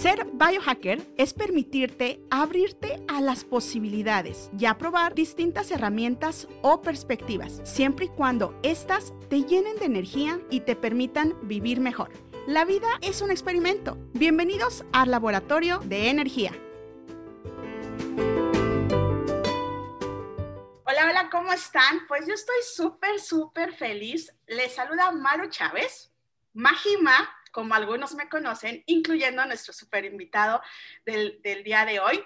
Ser biohacker es permitirte abrirte a las posibilidades y a probar distintas herramientas o perspectivas, siempre y cuando éstas te llenen de energía y te permitan vivir mejor. La vida es un experimento. Bienvenidos al Laboratorio de Energía. Hola, hola, ¿cómo están? Pues yo estoy súper, súper feliz. Les saluda Maru Chávez, Majima como algunos me conocen, incluyendo a nuestro super invitado del, día de hoy.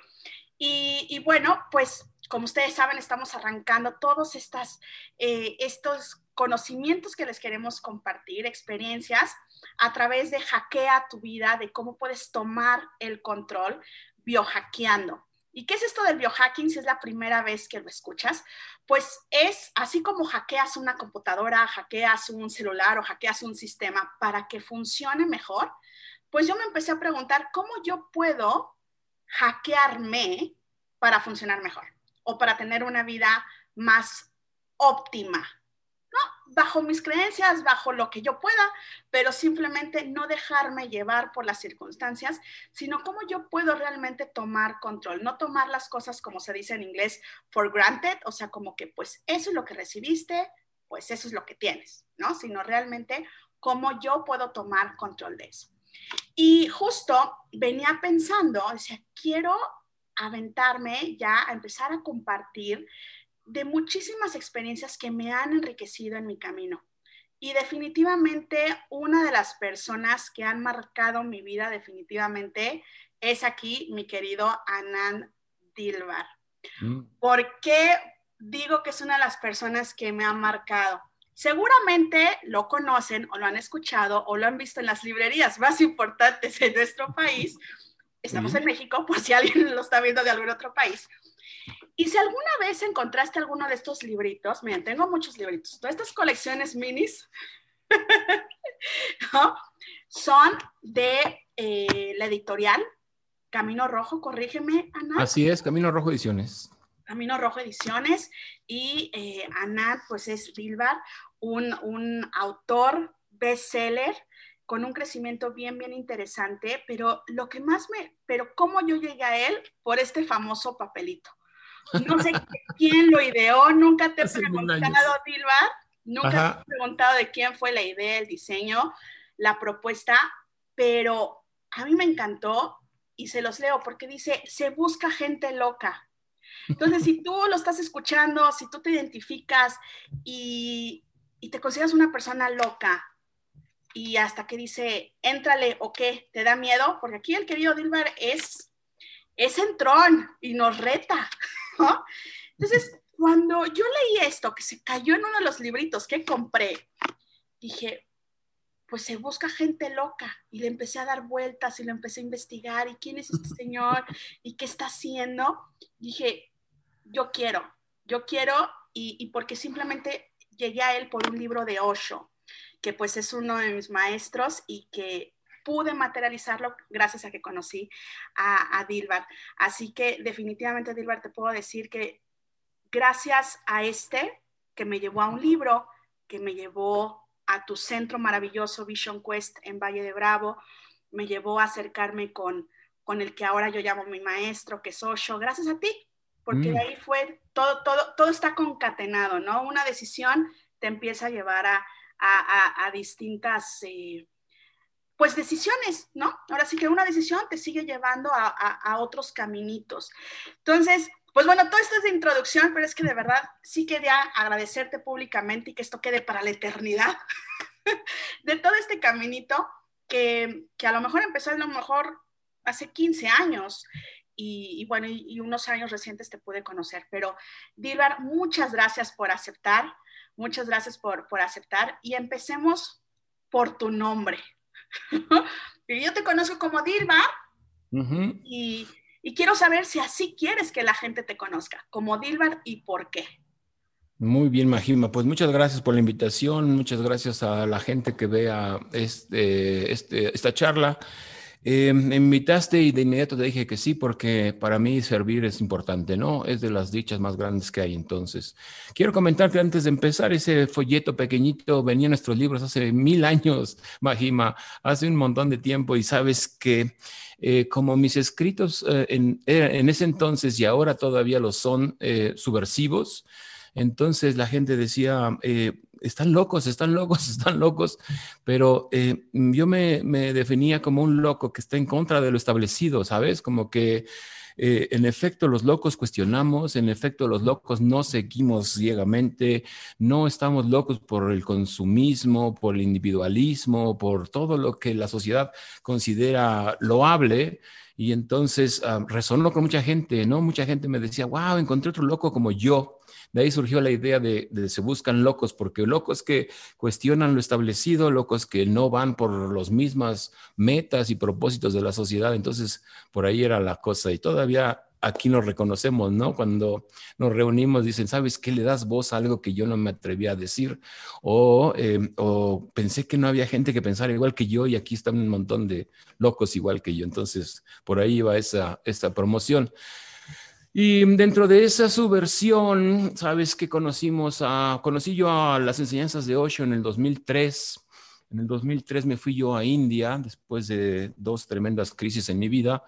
Y, bueno, pues como ustedes saben, estamos arrancando todos eh, estos conocimientos que les queremos compartir, experiencias, a través de Hackea tu vida, de cómo puedes tomar el control biohackeando. ¿Y qué es esto del biohacking si es la primera vez que lo escuchas? Pues es así como hackeas una computadora, hackeas un celular o hackeas un sistema para que funcione mejor, pues yo me empecé a preguntar cómo yo puedo hackearme para funcionar mejor o para tener una vida más óptima, bajo mis creencias, bajo lo que yo pueda, pero simplemente no dejarme llevar por las circunstancias, sino cómo yo puedo realmente tomar control, no tomar las cosas como se dice en inglés for granted, o sea, como que pues eso es lo que recibiste, pues eso es lo que tienes, ¿no? Sino realmente cómo yo puedo tomar control de eso. Y justo venía pensando, decía, quiero aventarme ya a empezar a compartir de muchísimas experiencias que me han enriquecido en mi camino. Y definitivamente una de las personas que han marcado mi vida definitivamente es aquí mi querido Anand Dilbar. Mm. ¿Por qué digo que es una de las personas que me han marcado? Seguramente lo conocen o lo han escuchado o lo han visto en las librerías más importantes de nuestro país. Estamos en México, por si alguien lo está viendo de algún otro país. Y si alguna vez encontraste alguno de estos libritos, miren, tengo muchos libritos, todas estas colecciones minis son de eh, la editorial Camino Rojo, corrígeme, Ana. Así es, Camino Rojo Ediciones. Camino Rojo Ediciones y eh, Ana, pues es Bilbar, un, un autor bestseller con un crecimiento bien, bien interesante, pero lo que más me, pero cómo yo llegué a él por este famoso papelito. No sé quién lo ideó, nunca te he preguntado, Dilba, nunca te he preguntado de quién fue la idea, el diseño, la propuesta, pero a mí me encantó y se los leo porque dice, se busca gente loca. Entonces, si tú lo estás escuchando, si tú te identificas y, y te consideras una persona loca, y hasta que dice, éntrale o qué, te da miedo, porque aquí el querido Dilbar es, es entrón y nos reta. Entonces, cuando yo leí esto, que se cayó en uno de los libritos que compré, dije, pues se busca gente loca y le empecé a dar vueltas y le empecé a investigar y quién es este señor y qué está haciendo. Dije, yo quiero, yo quiero y, y porque simplemente llegué a él por un libro de Osho, que pues es uno de mis maestros y que pude materializarlo gracias a que conocí a, a Dilbar. Así que definitivamente, Dilbar, te puedo decir que gracias a este, que me llevó a un libro, que me llevó a tu centro maravilloso Vision Quest en Valle de Bravo, me llevó a acercarme con, con el que ahora yo llamo mi maestro, que es Osho, gracias a ti, porque de mm. ahí fue, todo, todo, todo está concatenado, ¿no? Una decisión te empieza a llevar a, a, a, distintas... Eh, pues decisiones, ¿no? Ahora sí que una decisión te sigue llevando a, otros caminitos. Entonces, pues bueno, todo esto es de introducción, pero es que de verdad sí quería agradecerte públicamente y que esto quede para la eternidad de todo este caminito que, a lo mejor empezó a lo mejor hace 15 años y, bueno, y, unos años recientes te pude conocer. Pero Dilbar, muchas gracias por aceptar, muchas gracias por, por aceptar y empecemos por tu nombre. yo te conozco como Dilma y, quiero saber si así quieres que la gente te conozca, como Dilbar y por qué. Muy bien, Majima. Pues muchas gracias por la invitación, muchas gracias a la gente que vea este, este, esta charla. Eh, me invitaste y de inmediato te dije que sí, porque para mí servir es importante, ¿no? Es de las dichas más grandes que hay. Entonces, quiero comentar que antes de empezar, ese folleto pequeñito venía en nuestros libros hace mil años, Majima, hace un montón de tiempo, y sabes que eh, como mis escritos eh, en, en, ese entonces y ahora todavía lo son subversivos, entonces la gente decía, están locos, están locos, están locos, pero eh, yo me, definía como un loco que está en contra de lo establecido, ¿sabes? Como que eh, en efecto los locos cuestionamos, en efecto los locos no seguimos ciegamente, no estamos locos por el consumismo, por el individualismo, por todo lo que la sociedad considera loable. Y entonces ah, resonó con mucha gente, ¿no? Mucha gente me decía, wow, encontré otro loco como yo. De ahí surgió la idea de, se buscan locos, porque locos que cuestionan lo establecido, locos que no van por las mismas metas y propósitos de la sociedad. Entonces, por ahí era la cosa. Y todavía aquí nos reconocemos, ¿no? Cuando nos reunimos, dicen, ¿sabes qué? Le das voz a algo que yo no me atreví a decir. O, em, o, pensé que no había gente que pensara igual que yo y aquí están un montón de locos igual que yo. Entonces, por ahí va esa, esa promoción. Y dentro de esa subversión, sabes que conocimos a, conocí yo a las enseñanzas de Osho en el 2003. En el 2003 me fui yo a India después de dos tremendas crisis en mi vida.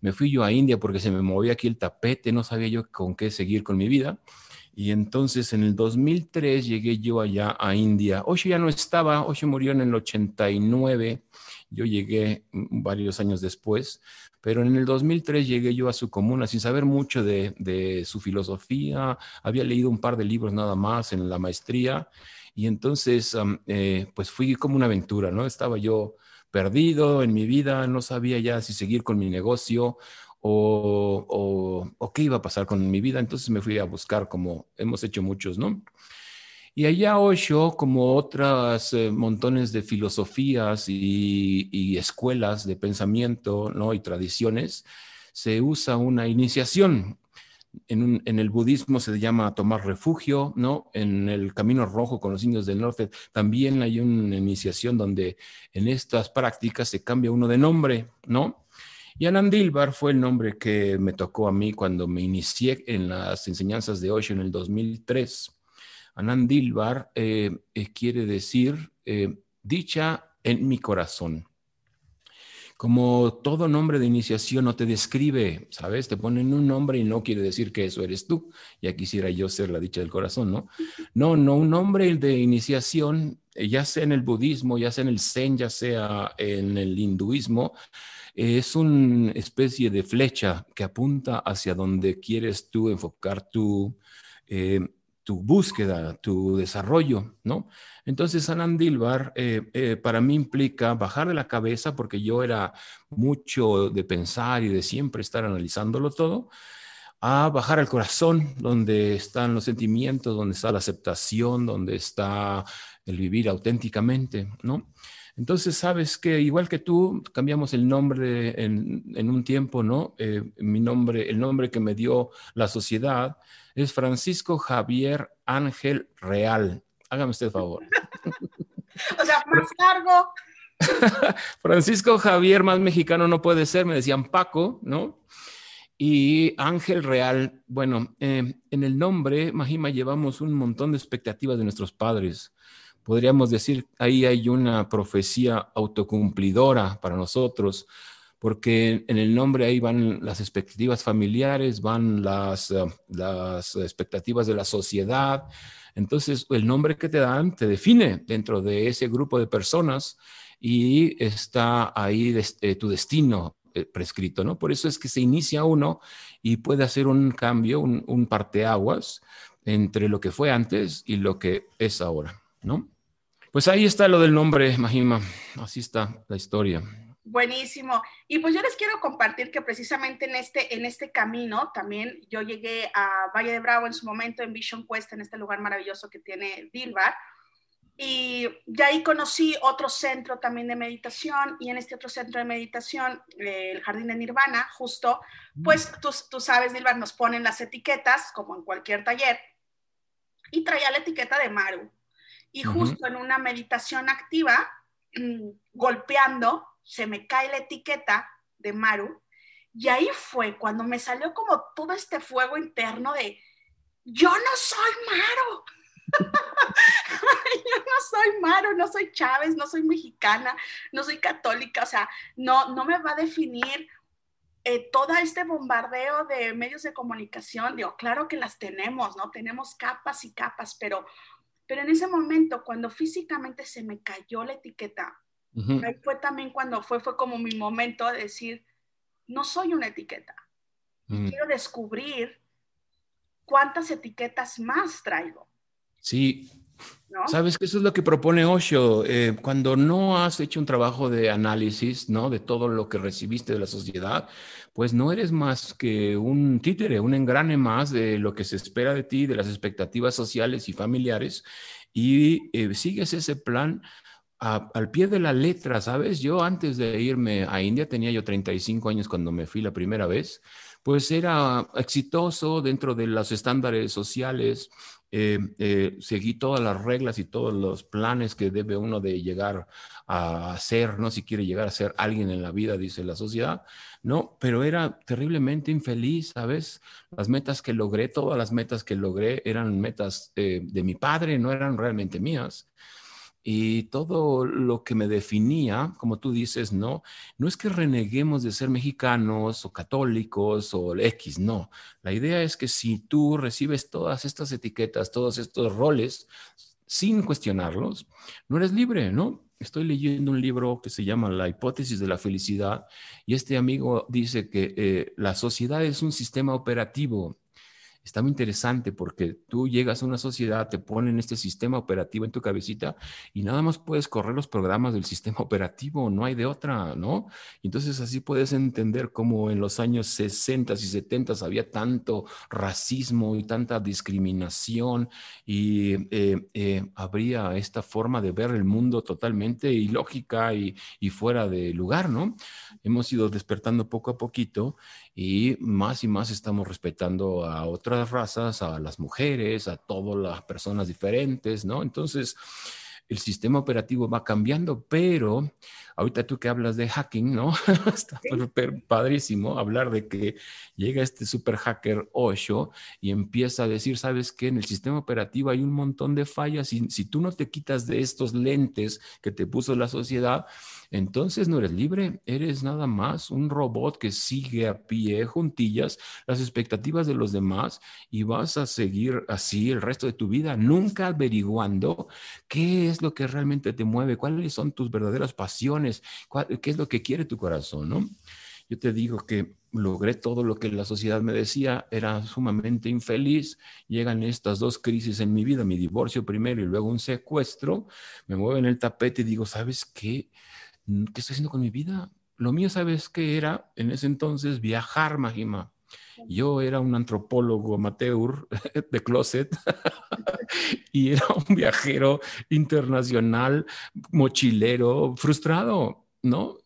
Me fui yo a India porque se me movía aquí el tapete, no sabía yo con qué seguir con mi vida. Y entonces en el 2003 llegué yo allá a India. Osho ya no estaba, Osho murió en el 89. Yo llegué varios años después, pero en el 2003 llegué yo a su comuna sin saber mucho de, su filosofía, había leído un par de libros nada más en la maestría y entonces eh, pues fui como una aventura, ¿no? Estaba yo perdido en mi vida, no sabía ya si seguir con mi negocio o, o, qué iba a pasar con mi vida, entonces me fui a buscar como hemos hecho muchos, ¿no? Y allá Osho, como otras eh, montones de filosofías y, escuelas de pensamiento ¿no? y tradiciones, se usa una iniciación. En, el budismo se llama tomar refugio, ¿no? En el camino rojo con los indios del norte también hay una iniciación donde en estas prácticas se cambia uno de nombre, ¿no? Y Anandilbar fue el nombre que me tocó a mí cuando me inicié en las enseñanzas de Osho en el 2003. Anandilbar eh, eh, quiere decir eh, dicha en mi corazón. Como todo nombre de iniciación no te describe, ¿sabes? Te ponen un nombre y no quiere decir que eso eres tú. Ya quisiera yo ser la dicha del corazón, ¿no? No, no, un nombre de iniciación, ya sea en el budismo, ya sea en el zen, ya sea en el hinduismo, es una especie de flecha que apunta hacia donde quieres tú enfocar tu, tu búsqueda, tu desarrollo, ¿no? Entonces, Anandilbar eh, eh, para mí implica bajar de la cabeza, porque yo era mucho de pensar y de siempre estar analizándolo todo, a bajar al corazón, donde están los sentimientos, donde está la aceptación, donde está el vivir auténticamente, ¿no? Entonces, sabes que igual que tú, cambiamos el nombre en, un tiempo, ¿no? Eh, mi nombre, el nombre que me dio la sociedad, es Francisco Javier Ángel Real. Hágame usted el favor. o sea, más largo. Francisco Javier, más mexicano no puede ser, me decían Paco, ¿no? Y Ángel Real, bueno, eh, en el nombre, Majima, llevamos un montón de expectativas de nuestros padres. Podríamos decir, ahí hay una profecía autocumplidora para nosotros, porque en el nombre ahí van las expectativas familiares, van las, eh, las expectativas de la sociedad. Entonces, el nombre que te dan te define dentro de ese grupo de personas y está ahí eh, tu destino eh, prescrito, ¿no? Por eso es que se inicia uno y puede hacer un cambio, un, un parteaguas entre lo que fue antes y lo que es ahora, ¿no? Pues ahí está lo del nombre, Mahima. Así está la historia. Buenísimo. Y pues yo les quiero compartir que precisamente en este, en este camino también yo llegué a Valle de Bravo en su momento en Vision Quest, en este lugar maravilloso que tiene Dilbar. Y ya ahí conocí otro centro también de meditación y en este otro centro de meditación, el Jardín de Nirvana, justo, pues tú, tú sabes, Dilbar, nos ponen las etiquetas como en cualquier taller y traía la etiqueta de Maru. Y justo en una meditación activa, mm, golpeando se me cae la etiqueta de Maru y ahí fue cuando me salió como todo este fuego interno de, yo no soy Maru. yo no soy Maru, no soy Chávez, no soy mexicana, no soy católica, o sea, no, no me va a definir eh, todo este bombardeo de medios de comunicación. Digo, claro que las tenemos, ¿no? Tenemos capas y capas, pero, pero en ese momento, cuando físicamente se me cayó la etiqueta, ahí fue también cuando fue, fue como mi momento de decir, no soy una etiqueta. Mm. Quiero descubrir cuántas etiquetas más traigo. Sí. Sabes que eso es lo que propone Osho. Eh, cuando no has hecho un trabajo de análisis, ¿no? De todo lo que recibiste de la sociedad, pues no eres más que un títere, un engrane más de lo que se espera de ti, de las expectativas sociales y familiares, y eh, sigues ese plan al pie de la letra, ¿sabes? Yo antes de irme a India, tenía yo 35 años cuando me fui la primera vez, pues era exitoso dentro de los estándares sociales, eh, eh, seguí todas las reglas y todos los planes que debe uno de llegar a hacer, ¿no? Si quiere llegar a ser alguien en la vida, dice la sociedad, ¿no? Pero era terriblemente infeliz, ¿sabes? Las metas que logré, todas las metas que logré eran metas eh, de mi padre, no eran realmente mías. Y todo lo que me definía, como tú dices, no, no es que reneguemos de ser mexicanos o católicos o X, no. La idea es que si tú recibes todas estas etiquetas, todos estos roles, sin cuestionarlos, no eres libre, ¿no? Estoy leyendo un libro que se llama La hipótesis de la felicidad y este amigo dice que eh, la sociedad es un sistema operativo está muy interesante porque tú llegas a una sociedad, te ponen este sistema operativo en tu cabecita y nada más puedes correr los programas del sistema operativo, no hay de otra, ¿no? Entonces así puedes entender cómo en los años 60 y 70 había tanto racismo y tanta discriminación y eh, eh, habría esta forma de ver el mundo totalmente ilógica y, y fuera de lugar, ¿no? Hemos ido despertando poco a poquito y más y más estamos respetando a otras razas, a las mujeres, a todas las personas diferentes, ¿no? Entonces, el sistema operativo va cambiando, pero ahorita tú que hablas de hacking, ¿no? Está padrísimo hablar de que llega este super hacker Osho y empieza a decir, ¿sabes qué? En el sistema operativo hay un montón de fallas y si tú no te quitas de estos lentes que te puso la sociedad, entonces no eres libre, eres nada más un robot que sigue a pie, juntillas, las expectativas de los demás y vas a seguir así el resto de tu vida, nunca averiguando qué es lo que realmente te mueve, cuáles son tus verdaderas pasiones, qué es lo que quiere tu corazón, ¿no? Yo te digo que logré todo lo que la sociedad me decía, era sumamente infeliz, llegan estas dos crisis en mi vida, mi divorcio primero y luego un secuestro, me mueven el tapete y digo, ¿sabes qué? ¿qué estoy haciendo con mi vida? Lo mío, ¿sabes qué era? En ese entonces viajar, Majima. Yo era un antropólogo amateur de closet y era un viajero internacional, mochilero, frustrado, ¿no?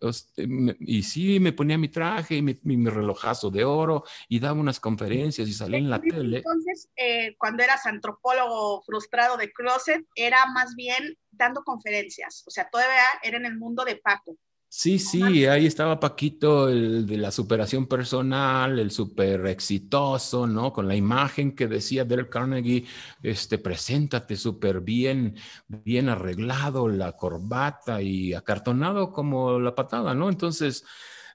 Y sí, me ponía mi traje y mi, relojazo de oro y daba unas conferencias y salía en la tele. Entonces, eh, cuando eras antropólogo frustrado de closet, era más bien dando conferencias, o sea, todavía era en el mundo de Paco. Sí, sí, ahí estaba Paquito, el de la superación personal, el súper exitoso, ¿no? Con la imagen que decía Dale Carnegie, este, preséntate súper bien, bien arreglado, la corbata y acartonado como la patada, ¿no? Entonces,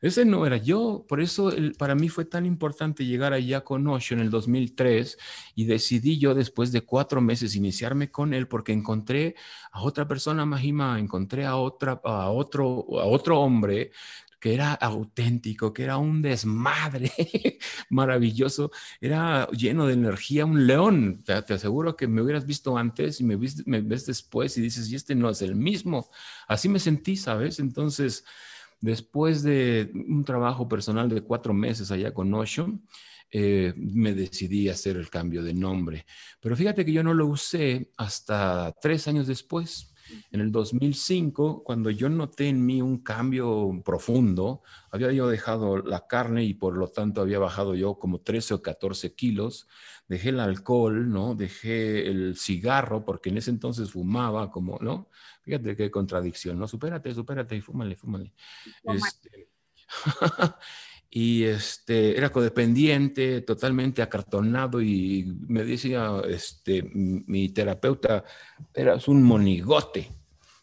ese no era yo, por eso para mí fue tan importante llegar allá con Osho en el 2003 y decidí yo después de cuatro meses iniciarme con él porque encontré a otra persona, Mahima, encontré a, otra, a, otro, a otro hombre que era auténtico, que era un desmadre maravilloso, era lleno de energía, un león. Te, aseguro que me hubieras visto antes y me, me ves después y dices, y este no es el mismo. Así me sentí, ¿sabes? Entonces, Después de un trabajo personal de cuatro meses allá con Osho, eh, me decidí a hacer el cambio de nombre. Pero fíjate que yo no lo usé hasta tres años después. En el 2005, cuando yo noté en mí un cambio profundo, había yo dejado la carne y por lo tanto había bajado yo como 13 o 14 kilos, dejé el alcohol, ¿no? Dejé el cigarro, porque en ese entonces fumaba como, ¿no? Fíjate qué contradicción, ¿no? Supérate, supérate y fúmale, fúmale. Este, y este, era codependiente, totalmente acartonado y me decía, este, mi terapeuta, eras un monigote,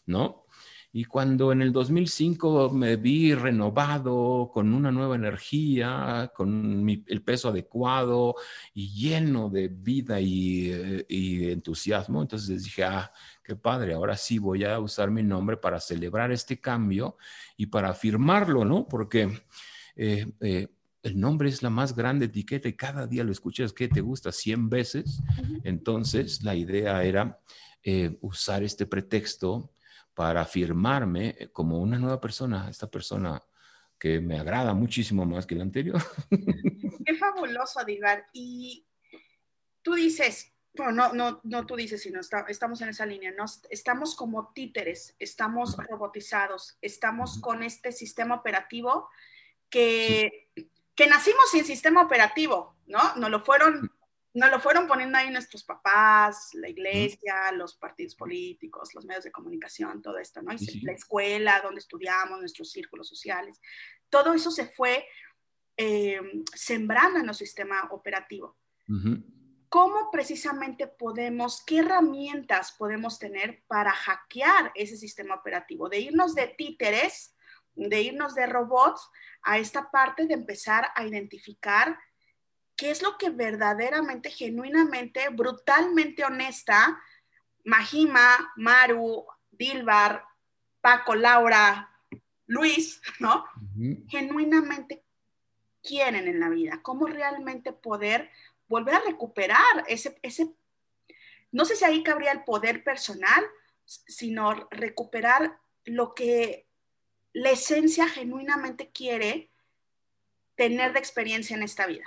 ¿no? Y cuando en el 2005 me vi renovado, con una nueva energía, con el peso adecuado y lleno de vida y, eh, y, entusiasmo, entonces dije, ah, qué padre, ahora sí voy a usar mi nombre para celebrar este cambio y para afirmarlo, ¿no? Porque eh, eh, el nombre es la más grande etiqueta y cada día lo escuchas que te gusta 100 veces. Entonces, la idea era eh, usar este pretexto para afirmarme como una nueva persona, esta persona que me agrada muchísimo más que la anterior. Qué fabuloso, Adivar. Y tú dices, no, no, no, no tú dices, sino estamos en esa línea, ¿no? estamos como títeres, estamos robotizados, estamos con este sistema operativo que, que nacimos sin sistema operativo, ¿no? Nos lo fueron nos lo fueron poniendo ahí nuestros papás, la iglesia, los partidos políticos, los medios de comunicación, todo esto, ¿no? Y la escuela, donde estudiamos, nuestros círculos sociales. Todo eso se fue eh, sembrando en el sistema operativo. ¿Cómo precisamente podemos, qué herramientas podemos tener para hackear ese sistema operativo? De irnos de títeres de irnos de robots a esta parte de empezar a identificar qué es lo que verdaderamente, genuinamente, brutalmente honesta, Mahima, Maru, Dilbar, Paco, Laura, Luis, ¿no? Genuinamente quieren en la vida, cómo realmente poder volver a recuperar ese, ese, no sé si ahí cabría el poder personal, sino recuperar lo que la esencia genuinamente quiere tener de experiencia en esta vida?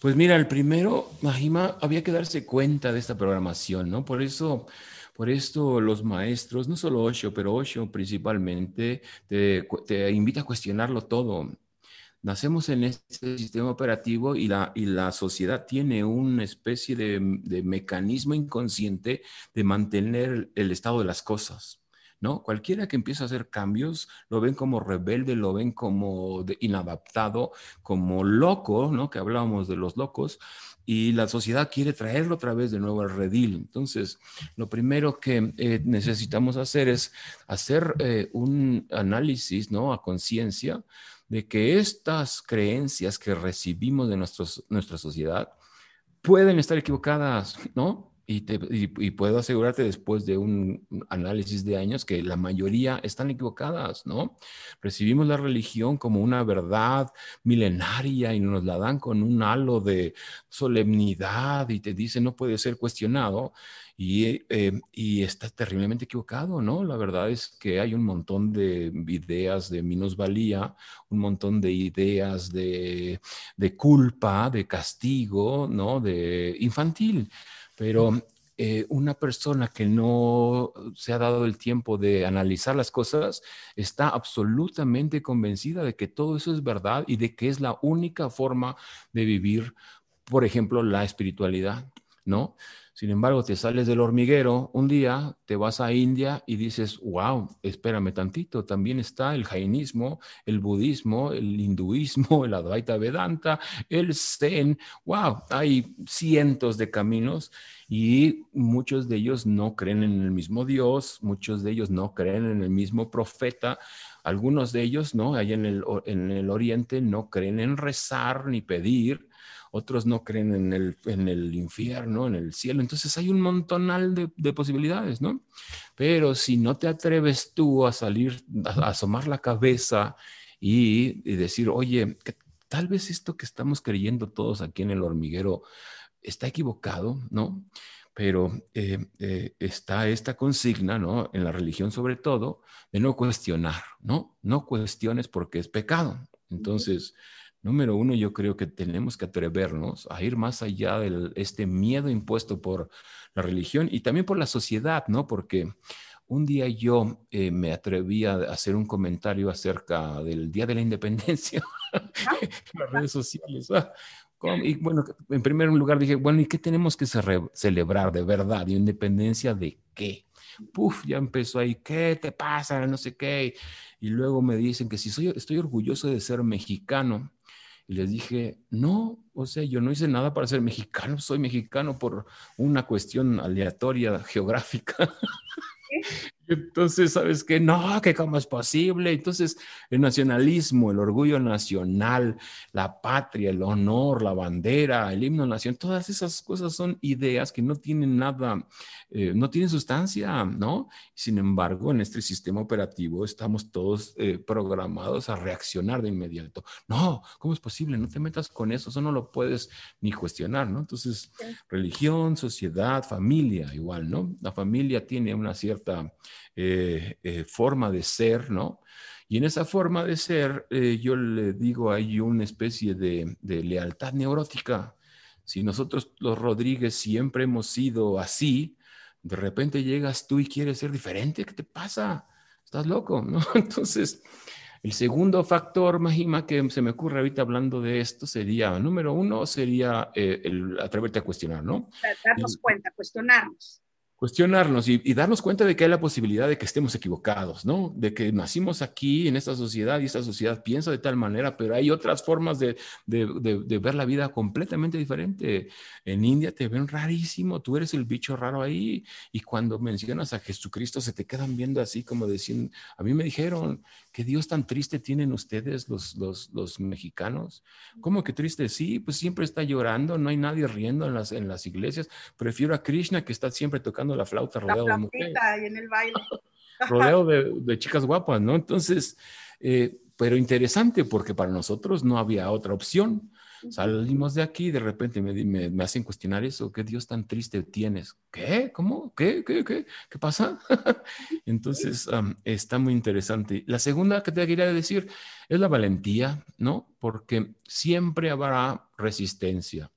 Pues mira, el primero, Mahima, había que darse cuenta de esta programación, ¿no? Por eso, por esto los maestros, no solo Osho, pero Osho principalmente, te, te invita a cuestionarlo todo. Nacemos en este sistema operativo y la, y la sociedad tiene una especie de, de mecanismo inconsciente de mantener el estado de las cosas. ¿No? Cualquiera que empieza a hacer cambios lo ven como rebelde, lo ven como inadaptado, como loco, ¿no? Que hablábamos de los locos y la sociedad quiere traerlo otra vez de nuevo al redil. Entonces, lo primero que eh, necesitamos hacer es hacer eh, un análisis, ¿no? A conciencia de que estas creencias que recibimos de nuestra sociedad pueden estar equivocadas, ¿no? Y, puedo asegurarte después de un análisis de años que la mayoría están equivocadas, ¿no? Recibimos la religión como una verdad milenaria y nos la dan con un halo de solemnidad y te dicen no puede ser cuestionado y, eh, y está terriblemente equivocado, ¿no? La verdad es que hay un montón de ideas de minusvalía, un montón de ideas de, de culpa, de castigo, ¿no? De infantil. Pero eh, una persona que no se ha dado el tiempo de analizar las cosas está absolutamente convencida de que todo eso es verdad y de que es la única forma de vivir, por ejemplo, la espiritualidad, ¿no? Sin embargo, te sales del hormiguero un día, te vas a India y dices, wow, espérame tantito, también está el jainismo, el budismo, el hinduismo, el Advaita Vedanta, el Zen, wow, hay cientos de caminos y muchos de ellos no creen en el mismo Dios, muchos de ellos no creen en el mismo profeta, algunos de ellos, ¿no? Allá en el, en el oriente no creen en rezar ni pedir, otros no creen en el, en el infierno, en el cielo. Entonces hay un montonal de, de posibilidades, ¿no? Pero si no te atreves tú a salir, a, asomar la cabeza y, decir, oye, tal vez esto que estamos creyendo todos aquí en el hormiguero está equivocado, ¿no? pero eh, eh, está esta consigna, ¿no? En la religión sobre todo, de no cuestionar, ¿no? No cuestiones porque es pecado. Entonces, Número uno, yo creo que tenemos que atrevernos a ir más allá de este miedo impuesto por la religión y también por la sociedad, ¿no? Porque un día yo eh, me atreví a hacer un comentario acerca del Día de la Independencia en las redes sociales. Ah, y bueno, en primer lugar dije, bueno, ¿y qué tenemos que celebrar de verdad? ¿De independencia de qué? Puf, ya empezó ahí, ¿qué te pasa? No sé qué. Y luego me dicen que si soy, estoy orgulloso de ser mexicano. Y les dije, no, o sea, yo no hice nada para ser mexicano, soy mexicano por una cuestión aleatoria geográfica. Entonces, ¿sabes qué? No, que cómo es posible. Entonces, el nacionalismo, el orgullo nacional, la patria, el honor, la bandera, el himno nacional, todas esas cosas son ideas que no tienen nada, eh, no tienen sustancia, ¿no? Sin embargo, en este sistema operativo estamos todos eh, programados a reaccionar de inmediato. No, ¿cómo es posible? No te metas con eso, eso no lo puedes ni cuestionar, ¿no? Entonces, religión, sociedad, familia, igual, ¿no? La familia tiene una cierta eh, eh, forma de ser, ¿no? Y en esa forma de ser, eh, yo le digo, hay una especie de, lealtad neurótica. Si nosotros los Rodríguez siempre hemos sido así, de repente llegas tú y quieres ser diferente, ¿qué te pasa? Estás loco, ¿no? Entonces, el segundo factor, Mahima, que se me ocurre ahorita hablando de esto sería, número uno, sería el atreverte a cuestionar, ¿no? Darnos cuenta, cuestionarnos cuestionarnos y, darnos cuenta de que hay la posibilidad de que estemos equivocados, ¿no? De que nacimos aquí en esta sociedad y esta sociedad piensa de tal manera, pero hay otras formas de, ver la vida completamente diferente. En India te ven rarísimo, tú eres el bicho raro ahí y cuando mencionas a Jesucristo se te quedan viendo así como diciendo, a mí me dijeron, ¿qué Dios tan triste tienen ustedes los, mexicanos? ¿Cómo que triste? Sí, pues siempre está llorando, no hay nadie riendo en las, en las iglesias. Prefiero a Krishna que está siempre tocando la flauta rodeado de mujeres. Y en el baile. rodeado de, de, chicas guapas, ¿no? Entonces, eh, pero interesante porque para nosotros no había otra opción. Salimos de aquí y de repente me, me, hacen cuestionar eso. ¿Qué Dios tan triste tienes? ¿Qué? ¿Cómo? ¿Qué? ¿Qué? ¿Qué? ¿Qué pasa? Entonces, está muy interesante. La segunda que te quería decir es la valentía, ¿no? Porque siempre habrá resistencia.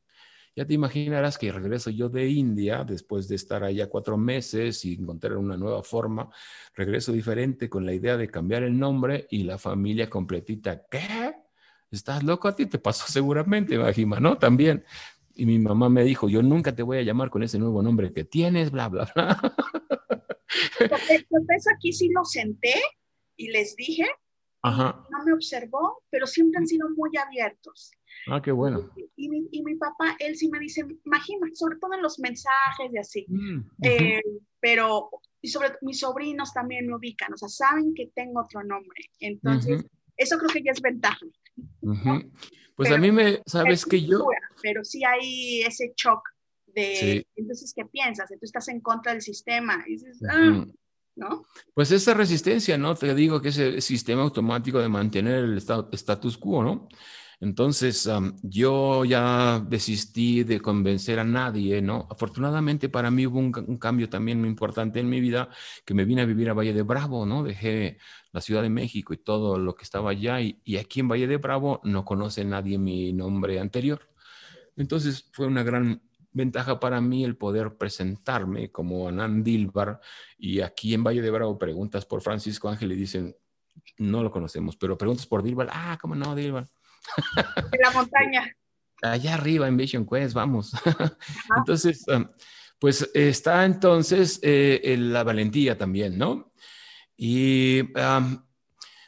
Ya te imaginarás que regreso yo de India, después de estar allá cuatro meses y encontrar una nueva forma, regreso diferente con la idea de cambiar el nombre y la familia completita. ¿Qué? ¿Estás loco? A ti te pasó seguramente, Majima, ¿no? También. Y mi mamá me dijo, yo nunca te voy a llamar con ese nuevo nombre que tienes, bla, bla, bla. Entonces aquí sí lo senté y les dije, Ajá. no me observó, pero siempre han sido muy abiertos. Ah, qué bueno. Y, mi, y mi, papá, él sí me dice, imagina, sobre todo en los mensajes y así. Mm, eh, pero, y sobre mis sobrinos también me ubican, o sea, saben que tengo otro nombre. Entonces, eso creo que ya es ventaja. Pues a mí me, sabes que yo... Pero sí hay ese shock de, entonces, ¿qué piensas? Tú estás en contra del sistema. Y dices, ah, ¿no? Pues esa resistencia, ¿no? Te digo que ese sistema automático de mantener el status quo, ¿no? Entonces, yo ya desistí de convencer a nadie, ¿no? Afortunadamente para mí hubo un, cambio también muy importante en mi vida, que me vine a vivir a Valle de Bravo, ¿no? Dejé la Ciudad de México y todo lo que estaba allá, y, aquí en Valle de Bravo no conoce nadie mi nombre anterior. Entonces, fue una gran ventaja para mí el poder presentarme como Anand Dilbar, y aquí en Valle de Bravo preguntas por Francisco Ángel y dicen, no lo conocemos, pero preguntas por Dilbar, ah, ¿cómo no, Dilbar? En la montaña. Allá arriba en Vision Quest, vamos. Entonces, um, pues está entonces eh, la valentía también, ¿no? Y um,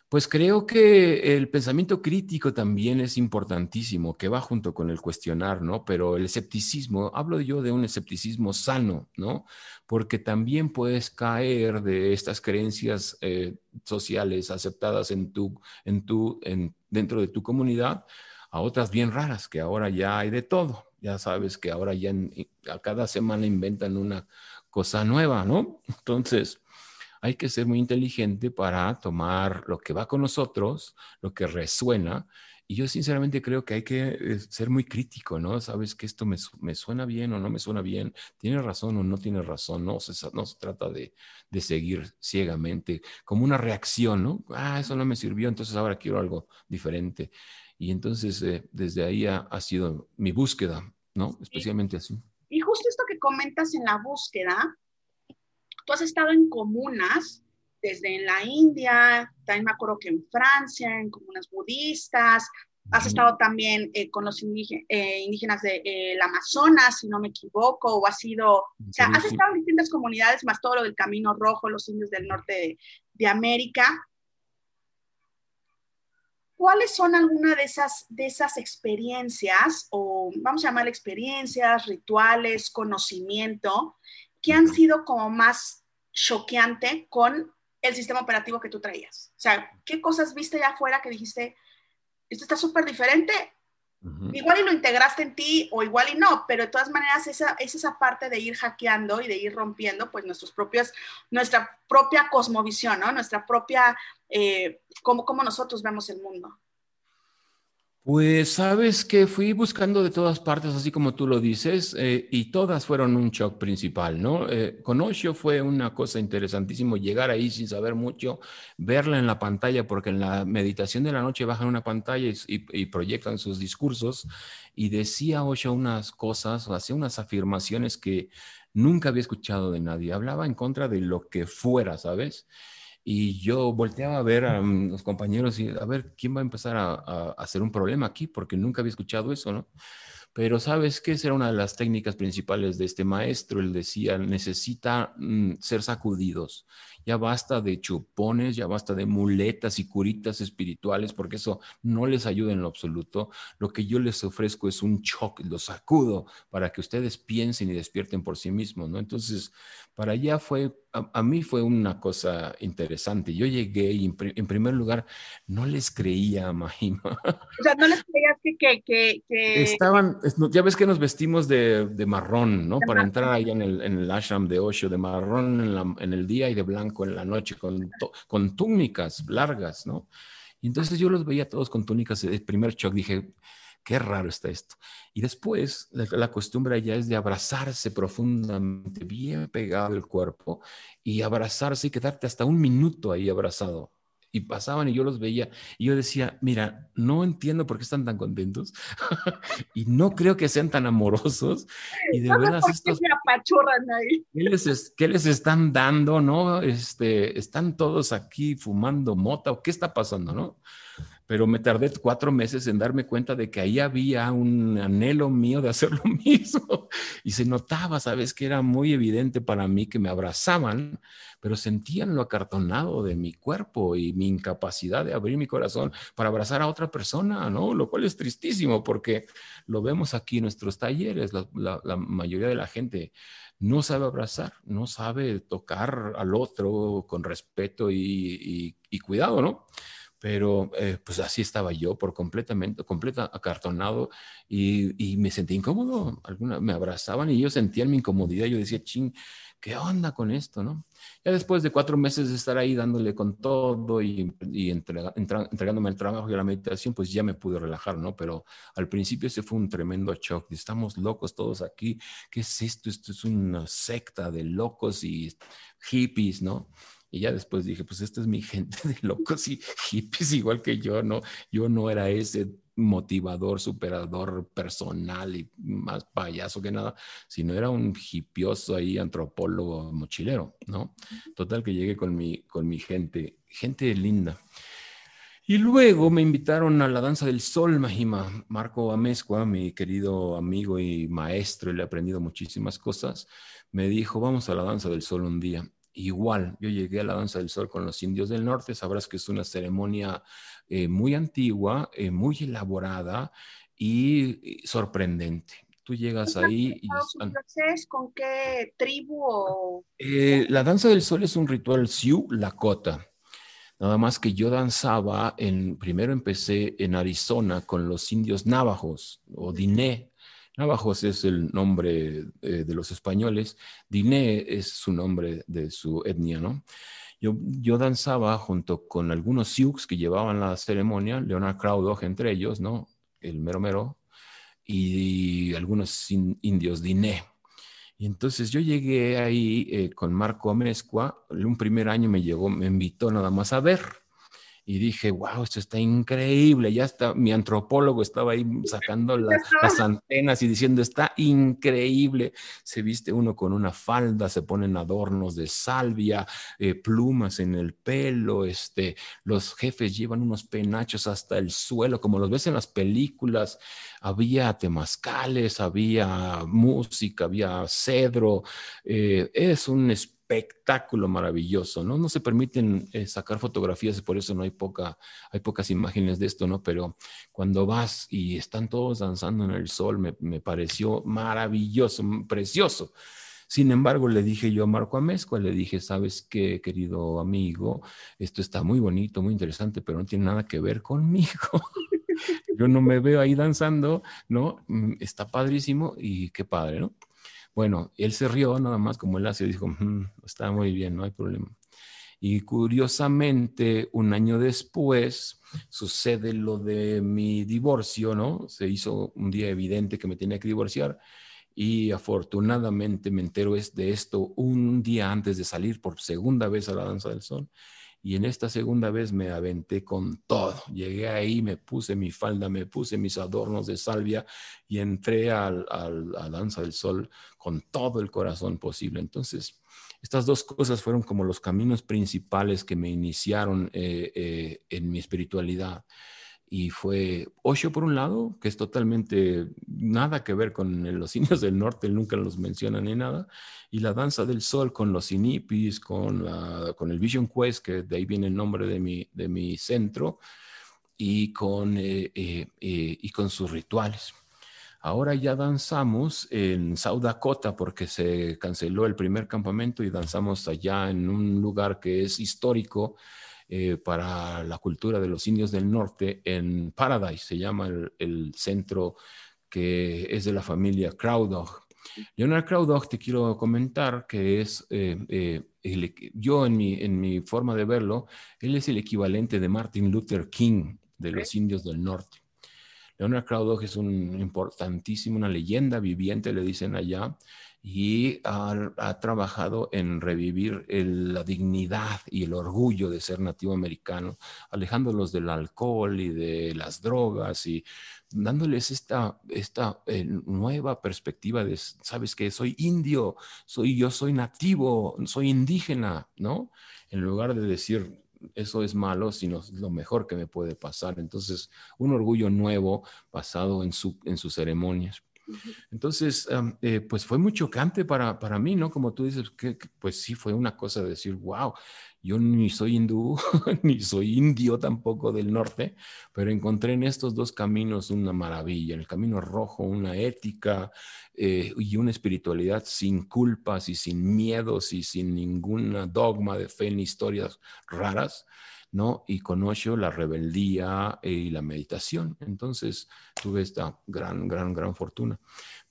pues creo que el pensamiento crítico también es importantísimo, que va junto con el cuestionar, ¿no? Pero el escepticismo, hablo yo de un escepticismo sano, ¿no? Porque también puedes caer de estas creencias eh, sociales aceptadas en tu, en tu, en, dentro de tu comunidad a otras bien raras, que ahora ya hay de todo. Ya sabes que ahora ya a cada semana inventan una cosa nueva, ¿no? Entonces, hay que ser muy inteligente para tomar lo que va con nosotros, lo que resuena. Y yo sinceramente creo que hay que eh, ser muy crítico, ¿no? Sabes que esto me, suena bien o no me suena bien, tiene razón o no tiene razón, no se, no se trata de, seguir ciegamente, como una reacción, ¿no? Ah, eso no me sirvió, entonces ahora quiero algo diferente. Y entonces eh, desde ahí ha, sido mi búsqueda, ¿no? Especialmente así. Y justo esto que comentas en la búsqueda, tú has estado en comunas, desde en la India, también me acuerdo que en Francia, en comunas budistas, has estado también eh, con los eh, indígenas del de, Amazonas, si no me equivoco, o has sido, o sea, has estado en distintas comunidades, más todo lo del Camino Rojo, los indios del norte de, de América. ¿Cuáles son algunas de esas, de esas experiencias, o vamos a llamar experiencias, rituales, conocimiento, que han sido como más choqueante con el sistema operativo que tú traías? O sea, ¿qué cosas viste allá afuera que dijiste, esto está súper diferente? Igual y lo integraste en ti o igual y no, pero de todas maneras esa, es esa parte de ir hackeando y de ir rompiendo pues nuestros propios, nuestra propia cosmovisión, ¿no? Nuestra propia, eh, cómo, cómo nosotros vemos el mundo. Pues sabes que fui buscando de todas partes, así como tú lo dices, eh, y todas fueron un shock principal, ¿no? Eh, con Osho fue una cosa interesantísimo llegar ahí sin saber mucho, verla en la pantalla, porque en la meditación de la noche bajan una pantalla y, proyectan sus discursos, y decía Osho unas cosas, hacía unas afirmaciones que nunca había escuchado de nadie, hablaba en contra de lo que fuera, ¿sabes? Y yo volteaba a ver a los compañeros y a ver quién va a empezar a, a, hacer un problema aquí, porque nunca había escuchado eso, ¿no? Pero sabes qué? Esa era una de las técnicas principales de este maestro. Él decía, necesita mm, ser sacudidos. Ya basta de chupones, ya basta de muletas y curitas espirituales, porque eso no les ayuda en lo absoluto. Lo que yo les ofrezco es un shock, lo sacudo para que ustedes piensen y despierten por sí mismos, ¿no? Entonces, para allá fue, a, mí fue una cosa interesante. Yo llegué y en, primer lugar no les creía a Mahima. O sea, no les creías que... que, que, Estaban, ya ves que nos vestimos de, de marrón, ¿no? Para entrar ahí en el, en el ashram de Osho, de marrón en, la, en el día y de blanco en la noche con, con túnicas largas, ¿no? Y entonces yo los veía todos con túnicas. El primer shock dije, qué raro está esto. Y después la, la, costumbre ya es de abrazarse profundamente, bien pegado el cuerpo, y abrazarse y quedarte hasta un minuto ahí abrazado y pasaban y yo los veía y yo decía, mira, no entiendo por qué están tan contentos y no creo que sean tan amorosos y de verdad estos ahí. ¿qué les, ¿qué les están dando, no? Este, están todos aquí fumando mota o qué está pasando, ¿no? Pero me tardé cuatro meses en darme cuenta de que ahí había un anhelo mío de hacer lo mismo. Y se notaba, sabes, que era muy evidente para mí que me abrazaban, pero sentían lo acartonado de mi cuerpo y mi incapacidad de abrir mi corazón para abrazar a otra persona, ¿no? Lo cual es tristísimo porque lo vemos aquí en nuestros talleres, la, mayoría de la gente no sabe abrazar, no sabe tocar al otro con respeto y, y cuidado, ¿no? Pero eh, pues así estaba yo por completamente, completa acartonado y, me sentí incómodo. Alguna, me abrazaban y yo sentía mi incomodidad. Yo decía, ching, ¿qué onda con esto, no? Ya después de cuatro meses de estar ahí dándole con todo y, y entregándome el trabajo y la meditación, pues ya me pude relajar, ¿no? Pero al principio ese fue un tremendo shock. Estamos locos todos aquí. ¿Qué es esto? Esto es una secta de locos y hippies, ¿no? Y ya después dije, pues esta es mi gente de locos y hippies igual que yo, ¿no? Yo no era ese motivador, superador personal y más payaso que nada, sino era un hipioso ahí, antropólogo, mochilero, ¿no? Total que llegué con mi, con mi gente, gente linda. Y luego me invitaron a la danza del sol, Mahima. Marco Amezcua, mi querido amigo y maestro, y le he aprendido muchísimas cosas, me dijo, vamos a la danza del sol un día. Igual, yo llegué a la danza del sol con los indios del norte, sabrás que es una ceremonia eh, muy antigua, eh, muy elaborada y, sorprendente. Tú llegas ahí y... ¿Con qué tribu? Eh, la danza del sol es un ritual Sioux Lakota. Nada más que yo danzaba, en, primero empecé en Arizona con los indios navajos o diné, Navajos es el nombre eh, de los españoles, Diné es su nombre de su etnia, ¿no? Yo, yo danzaba junto con algunos Sioux que llevaban la ceremonia, Leonard Crowdog entre ellos, ¿no? El mero mero, y, algunos indios Diné. Y entonces yo llegué ahí eh, con Marco Amezcua, un primer año me llegó, me invitó nada más a ver, y dije, wow, esto está increíble. Ya está, mi antropólogo estaba ahí sacando las antenas y diciendo, está increíble. Se viste uno con una falda, se ponen adornos de salvia, eh, plumas en el pelo, este, los jefes llevan unos penachos hasta el suelo, como los ves en las películas. Había temazcales, había música, había cedro. Eh, es un espectáculo maravilloso, ¿no? No se permiten eh, sacar fotografías por eso no hay, poca, hay pocas imágenes de esto, ¿no? Pero cuando vas y están todos danzando en el sol, me, me pareció maravilloso, precioso. Sin embargo, le dije yo a Marco Amezcua, le dije, sabes qué, querido amigo, esto está muy bonito, muy interesante, pero no tiene nada que ver conmigo. yo no me veo ahí danzando, ¿no? Mm, está padrísimo y qué padre, ¿no? Bueno, él se rió nada más como él hace dijo, mm, está muy bien, no hay problema. Y curiosamente, un año después, sucede lo de mi divorcio, ¿no? Se hizo un día evidente que me tenía que divorciar y afortunadamente me entero de esto un día antes de salir por segunda vez a la Danza del Sol y en esta segunda vez me aventé con todo. Llegué ahí, me puse mi falda, me puse mis adornos de salvia y entré al, al, a Danza del Sol con todo el corazón posible. Entonces, estas dos cosas fueron como los caminos principales que me iniciaron eh, eh, en mi espiritualidad y fue Osho por un lado, que es totalmente nada que ver con los indios del norte, nunca los mencionan ni nada, y la danza del sol con los inipis, con, con el Vision Quest, que de ahí viene el nombre de mi, de mi centro, y con, eh, eh, eh, y con sus rituales. Ahora ya danzamos en South Dakota porque se canceló el primer campamento y danzamos allá en un lugar que es histórico, eh, para la cultura de los indios del norte en Paradise, se llama el, centro que es de la familia Crowdog. Leonard Crowdog, te quiero comentar que es, eh, eh, yo en mi, en mi forma de verlo, él es el equivalente de Martin Luther King de los indios del norte. Leonard Crowdog es un importantísimo, una leyenda viviente, le dicen allá, y ha, trabajado en revivir la dignidad y el orgullo de ser nativo americano, alejándolos del alcohol y de las drogas y dándoles esta, esta eh, nueva perspectiva de, sabes que soy indio, soy yo soy nativo, soy indígena, ¿no? En lugar de decir eso es malo, sino lo mejor que me puede pasar. Entonces, un orgullo nuevo basado en, su, en sus ceremonias. Entonces, eh, pues fue muy chocante para, para mí, ¿no? Como tú dices, que, pues sí fue una cosa de decir, wow, yo ni soy hindú, ni soy indio tampoco del norte, pero encontré en estos dos caminos una maravilla, el camino rojo, una ética eh, y una espiritualidad sin culpas y sin miedos y sin ningún dogma de fe ni historias raras ¿no? Y con la rebeldía y la meditación. Entonces tuve esta gran, gran, gran fortuna.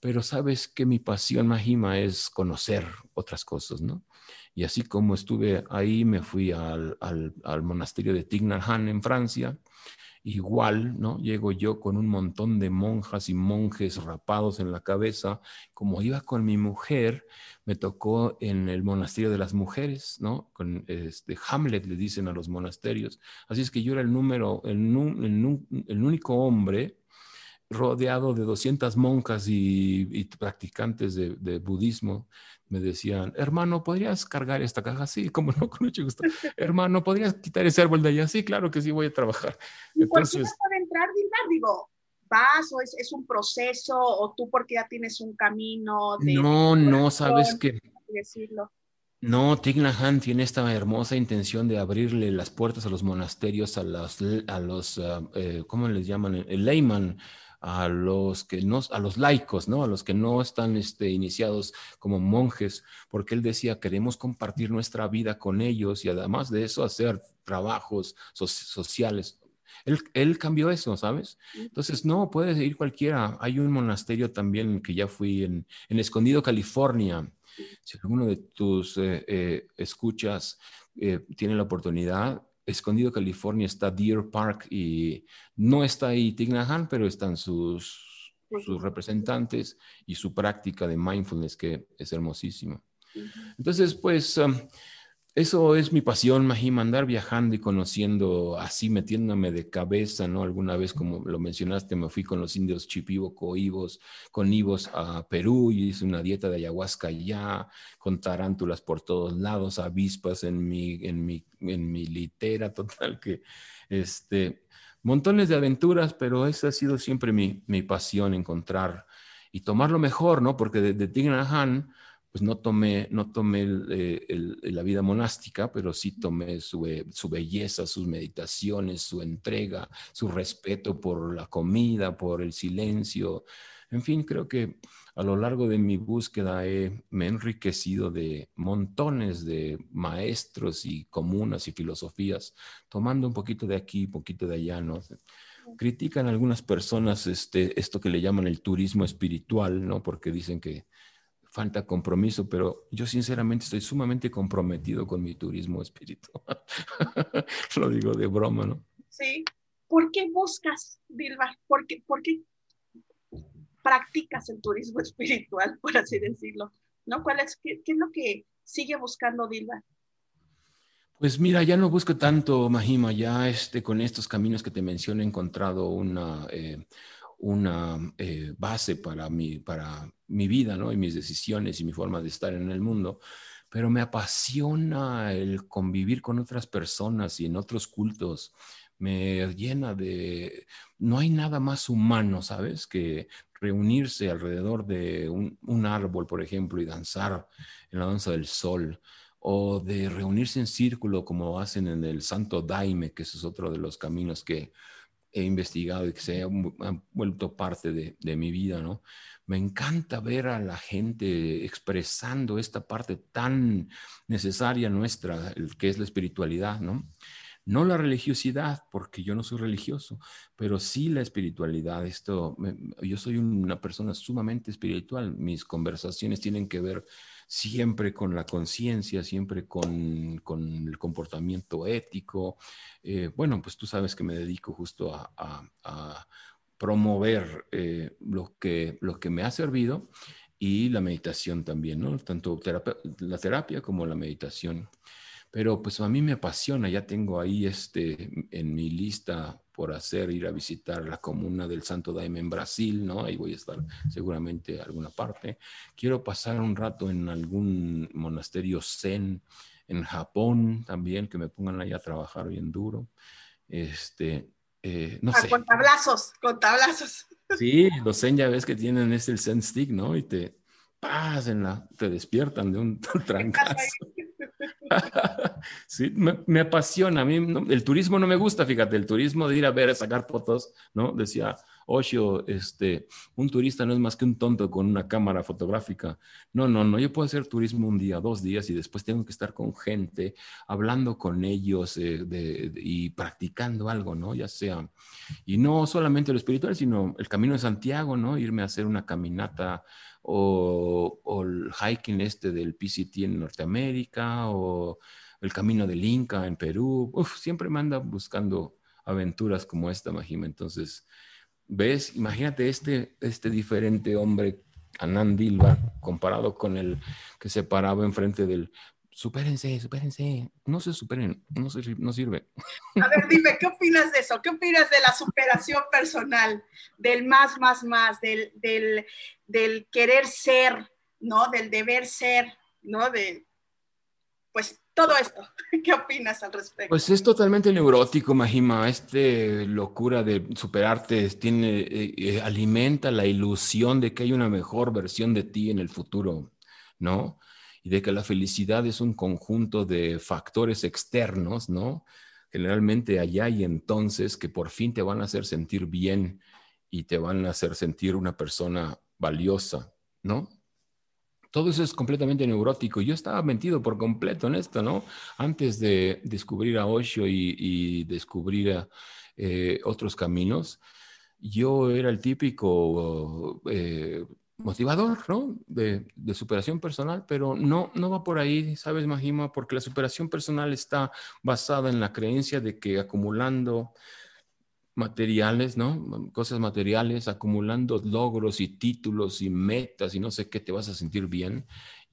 Pero sabes que mi pasión, Mahima, es conocer otras cosas, ¿no? Y así como estuve ahí, me fui al, al, monasterio de Tignarhan en Francia, igual, ¿no? Llego yo con un montón de monjas y monjes rapados en la cabeza. Como iba con mi mujer, me tocó en el monasterio de las mujeres, ¿no? Con este Hamlet le dicen a los monasterios. Así es que yo era el número, el, el único hombre rodeado de 200 monjas y, practicantes de, budismo, me decían, hermano, ¿podrías cargar esta caja? Sí, como no, con mucho gusto. hermano, ¿podrías quitar ese árbol de allá? Sí, claro que sí, voy a trabajar. Entonces, ¿Por qué puede entrar, Digo, ¿vas o es, un proceso o tú porque ya tienes un camino? De, no, no, sabes que... Decirlo. No, Tignahan tiene esta hermosa intención de abrirle las puertas a los monasterios, a los, a los ah, eh, ¿cómo les llaman? El layman, a los que no, a los laicos, ¿no? A los que no están este, iniciados como monjes, porque él decía, queremos compartir nuestra vida con ellos y además de eso hacer trabajos sociales. Él, él, cambió eso, ¿sabes? Entonces, no, puede ir cualquiera. Hay un monasterio también que ya fui en, en Escondido, California. Si alguno de tus eh, eh, escuchas eh, tiene la oportunidad, Escondido, California está Deer Park y no está ahí Tignahan, pero están sus, sus representantes y su práctica de mindfulness que es hermosísima. Entonces, pues um, eso es mi pasión, Mahim, andar viajando y conociendo, así metiéndome de cabeza, ¿no? Alguna vez, como lo mencionaste, me fui con los indios Chipivo, Coibos, con Ibos a Perú y hice una dieta de ayahuasca allá, con tarántulas por todos lados, avispas en mi, en mi, en mi litera, total, que, este, montones de aventuras, pero esa ha sido siempre mi, mi pasión, encontrar y tomar lo mejor, ¿no? Porque de, de Han pues no tomé, no tomé eh, la vida monástica, pero sí tomé su, eh, su, belleza, sus meditaciones, su entrega, su respeto por la comida, por el silencio. En fin, creo que a lo largo de mi búsqueda me he enriquecido de montones de maestros y comunas y filosofías, tomando un poquito de aquí, un poquito de allá, ¿no? Critican algunas personas este, esto que le llaman el turismo espiritual, ¿no? Porque dicen que falta compromiso, pero yo sinceramente estoy sumamente comprometido con mi turismo espiritual. Lo digo de broma, ¿no? Sí. ¿Por qué buscas, Bilba? ¿Por qué, por qué practicas el turismo espiritual, por así decirlo? ¿No? ¿Cuál es, qué, es lo que sigue buscando Bilba? Pues mira, ya no busco tanto, Mahima, ya este, con estos caminos que te mencioné he encontrado una, eh, una eh, base para mi, para mi vida, ¿no? Y mis decisiones y mi forma de estar en el mundo. Pero me apasiona el convivir con otras personas y en otros cultos. Me llena de... No hay nada más humano, ¿sabes? Que reunirse alrededor de un, árbol, por ejemplo, y danzar en la danza del sol o de reunirse en círculo como hacen en el Santo Daime, que ese es otro de los caminos que he investigado y que se ha, vuelto parte de, de, mi vida, ¿no? Me encanta ver a la gente expresando esta parte tan necesaria nuestra, el que es la espiritualidad, ¿no? No la religiosidad, porque yo no soy religioso, pero sí la espiritualidad. Esto, yo soy una persona sumamente espiritual. Mis conversaciones tienen que ver siempre con la conciencia, siempre con, con, el comportamiento ético. Eh, bueno, pues tú sabes que me dedico justo a, a, promover eh, lo, que, lo que me ha servido y la meditación también, ¿no? Tanto la terapia como la meditación. Pero pues a mí me apasiona, ya tengo ahí este, en mi lista por hacer, ir a visitar la comuna del Santo Daime en Brasil, ¿no? Ahí voy a estar seguramente alguna parte. Quiero pasar un rato en algún monasterio zen en Japón también, que me pongan ahí a trabajar bien duro. Este, eh, no ah, sé. Con tablazos, con tablazos. Sí, los zen ya ves que tienen ese el zen stick, ¿no? Y te, pasen la, te despiertan de un trancazo. sí, me, apasiona. A mí el turismo no me gusta, fíjate, el turismo de ir a ver, a sacar fotos, ¿no? Decía Osho, este, un turista no es más que un tonto con una cámara fotográfica. No, no, no, yo puedo hacer turismo un día, dos días y después tengo que estar con gente, hablando con ellos eh, y practicando algo, ¿no? Ya sea, y no solamente lo espiritual, sino el camino de Santiago, ¿no? Irme a hacer una caminata o, el hiking este del PCT en Norteamérica, o el camino del Inca en Perú. siempre me anda buscando aventuras como esta, Majima. Entonces, ves, imagínate este, este diferente hombre, Anand Dilba, comparado con el que se paraba enfrente del supérense, supérense, no se superen, no, no sirve. A ver, dime, ¿qué opinas de eso? ¿Qué opinas de la superación personal, del más, más, más, del, del, del querer ser, ¿no? Del deber ser, ¿no? De, pues todo esto. ¿Qué opinas al respecto? Pues es totalmente neurótico, Majima. Este locura de superarte tiene, eh, eh, alimenta la ilusión de que hay una mejor versión de ti en el futuro, ¿no? y de que la felicidad es un conjunto de factores externos, ¿no? Generalmente allá y entonces que por fin te van a hacer sentir bien y te van a hacer sentir una persona valiosa, ¿no? Todo eso es completamente neurótico. Yo estaba mentido por completo en esto, ¿no? Antes de descubrir a Osho y, descubrir eh, otros caminos, yo era el típico eh, motivador, ¿no? De, superación personal, pero no, no va por ahí, ¿sabes, Majima? Porque la superación personal está basada en la creencia de que acumulando materiales, ¿no? Cosas materiales, acumulando logros y títulos y metas y no sé qué, te vas a sentir bien.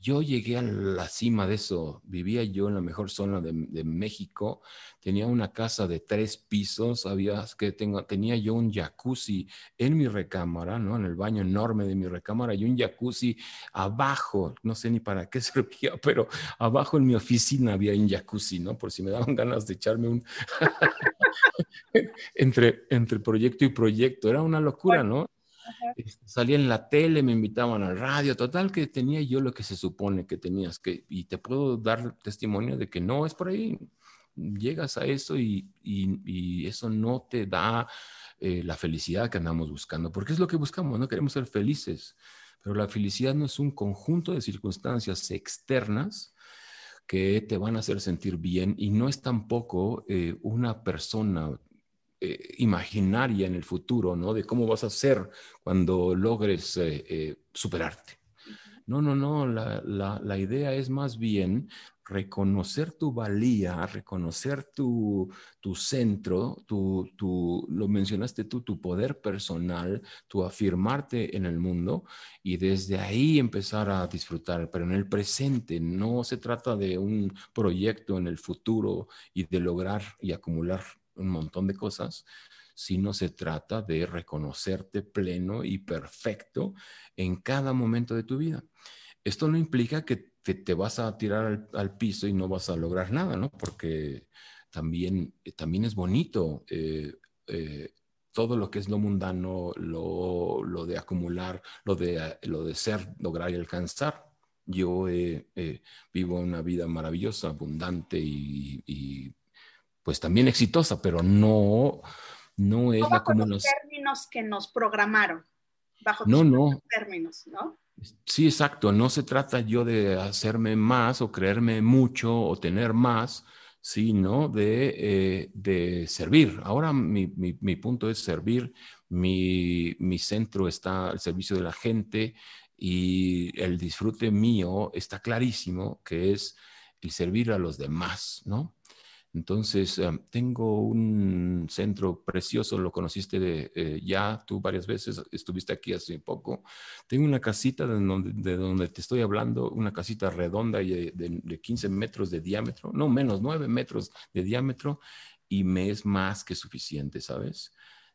Yo llegué a la cima de eso. Vivía yo en la mejor zona de, México. Tenía una casa de tres pisos. Había, que tengo, tenía yo un jacuzzi en mi recámara, ¿no? En el baño enorme de mi recámara y un jacuzzi abajo. No sé ni para qué servía, pero abajo en mi oficina había un jacuzzi, ¿no? Por si me daban ganas de echarme un... entre, entre proyecto y proyecto. Era una locura, ¿no? Este, salía en la tele, me invitaban al radio, total que tenía yo lo que se supone que tenías que, y te puedo dar testimonio de que no es por ahí. Llegas a eso y, y, eso no te da eh, la felicidad que andamos buscando, porque es lo que buscamos, no queremos ser felices, pero la felicidad no es un conjunto de circunstancias externas que te van a hacer sentir bien y no es tampoco eh, una persona eh, imaginaria en el futuro, ¿no? De cómo vas a ser cuando logres eh, eh, superarte. No, no, no, la, la, idea es más bien reconocer tu valía, reconocer tu, tu centro, tu, tu, lo mencionaste tú, tu poder personal, tu afirmarte en el mundo y desde ahí empezar a disfrutar, pero en el presente no se trata de un proyecto en el futuro y de lograr y acumular un montón de cosas, sino se trata de reconocerte pleno y perfecto en cada momento de tu vida. Esto no implica que te, vas a tirar al, piso y no vas a lograr nada, ¿no? Porque también, también es bonito eh, eh, todo lo que es lo mundano, lo, de acumular, lo de, lo de ser, lograr y alcanzar. Yo eh, vivo una vida maravillosa, abundante y pues también exitosa, pero no, no es la como los términos que nos programaron, bajo no, no. términos, ¿no? Sí, exacto. No se trata yo de hacerme más o creerme mucho o tener más, sino de, eh, de servir. Ahora mi, mi, punto es servir. Mi, mi centro está al servicio de la gente y el disfrute mío está clarísimo que es el servir a los demás, ¿no? Entonces, em, tengo un centro precioso, lo conociste de, eh, ya tú varias veces, estuviste aquí hace poco. Tengo una casita de donde, te estoy hablando, una casita redonda y de, 15 metros de diámetro, no menos, 9 metros de diámetro, y me es más que suficiente, ¿sabes?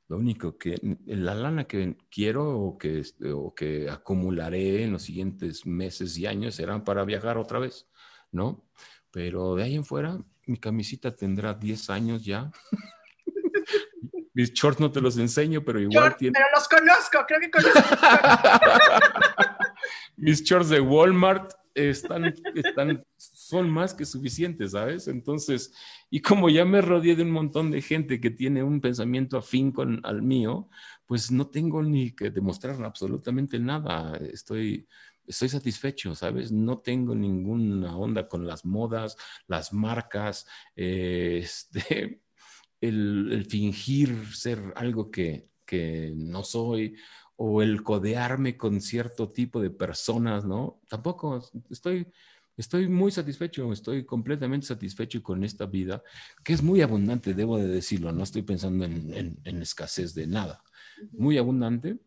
Lo único que, la lana que quiero o que, o que acumularé en los siguientes meses y años serán para viajar otra vez, ¿no? Pero de ahí en fuera, mi camisita tendrá 10 años ya. Mis shorts no te los enseño, pero igual tiene... Pero los conozco, creo que conozco. Mis shorts de Walmart están, están, son más que suficientes, ¿sabes? Entonces, y como ya me rodeé de un montón de gente que tiene un pensamiento afín con al mío, pues no tengo ni que demostrar absolutamente nada. Estoy estoy satisfecho, ¿sabes? No tengo ninguna onda con las modas, las marcas, eh, este, el, fingir ser algo que, que no soy o el codearme con cierto tipo de personas, ¿no? Tampoco estoy, estoy muy satisfecho, estoy completamente satisfecho con esta vida, que es muy abundante, debo de decirlo, no estoy pensando en, en escasez de nada, muy abundante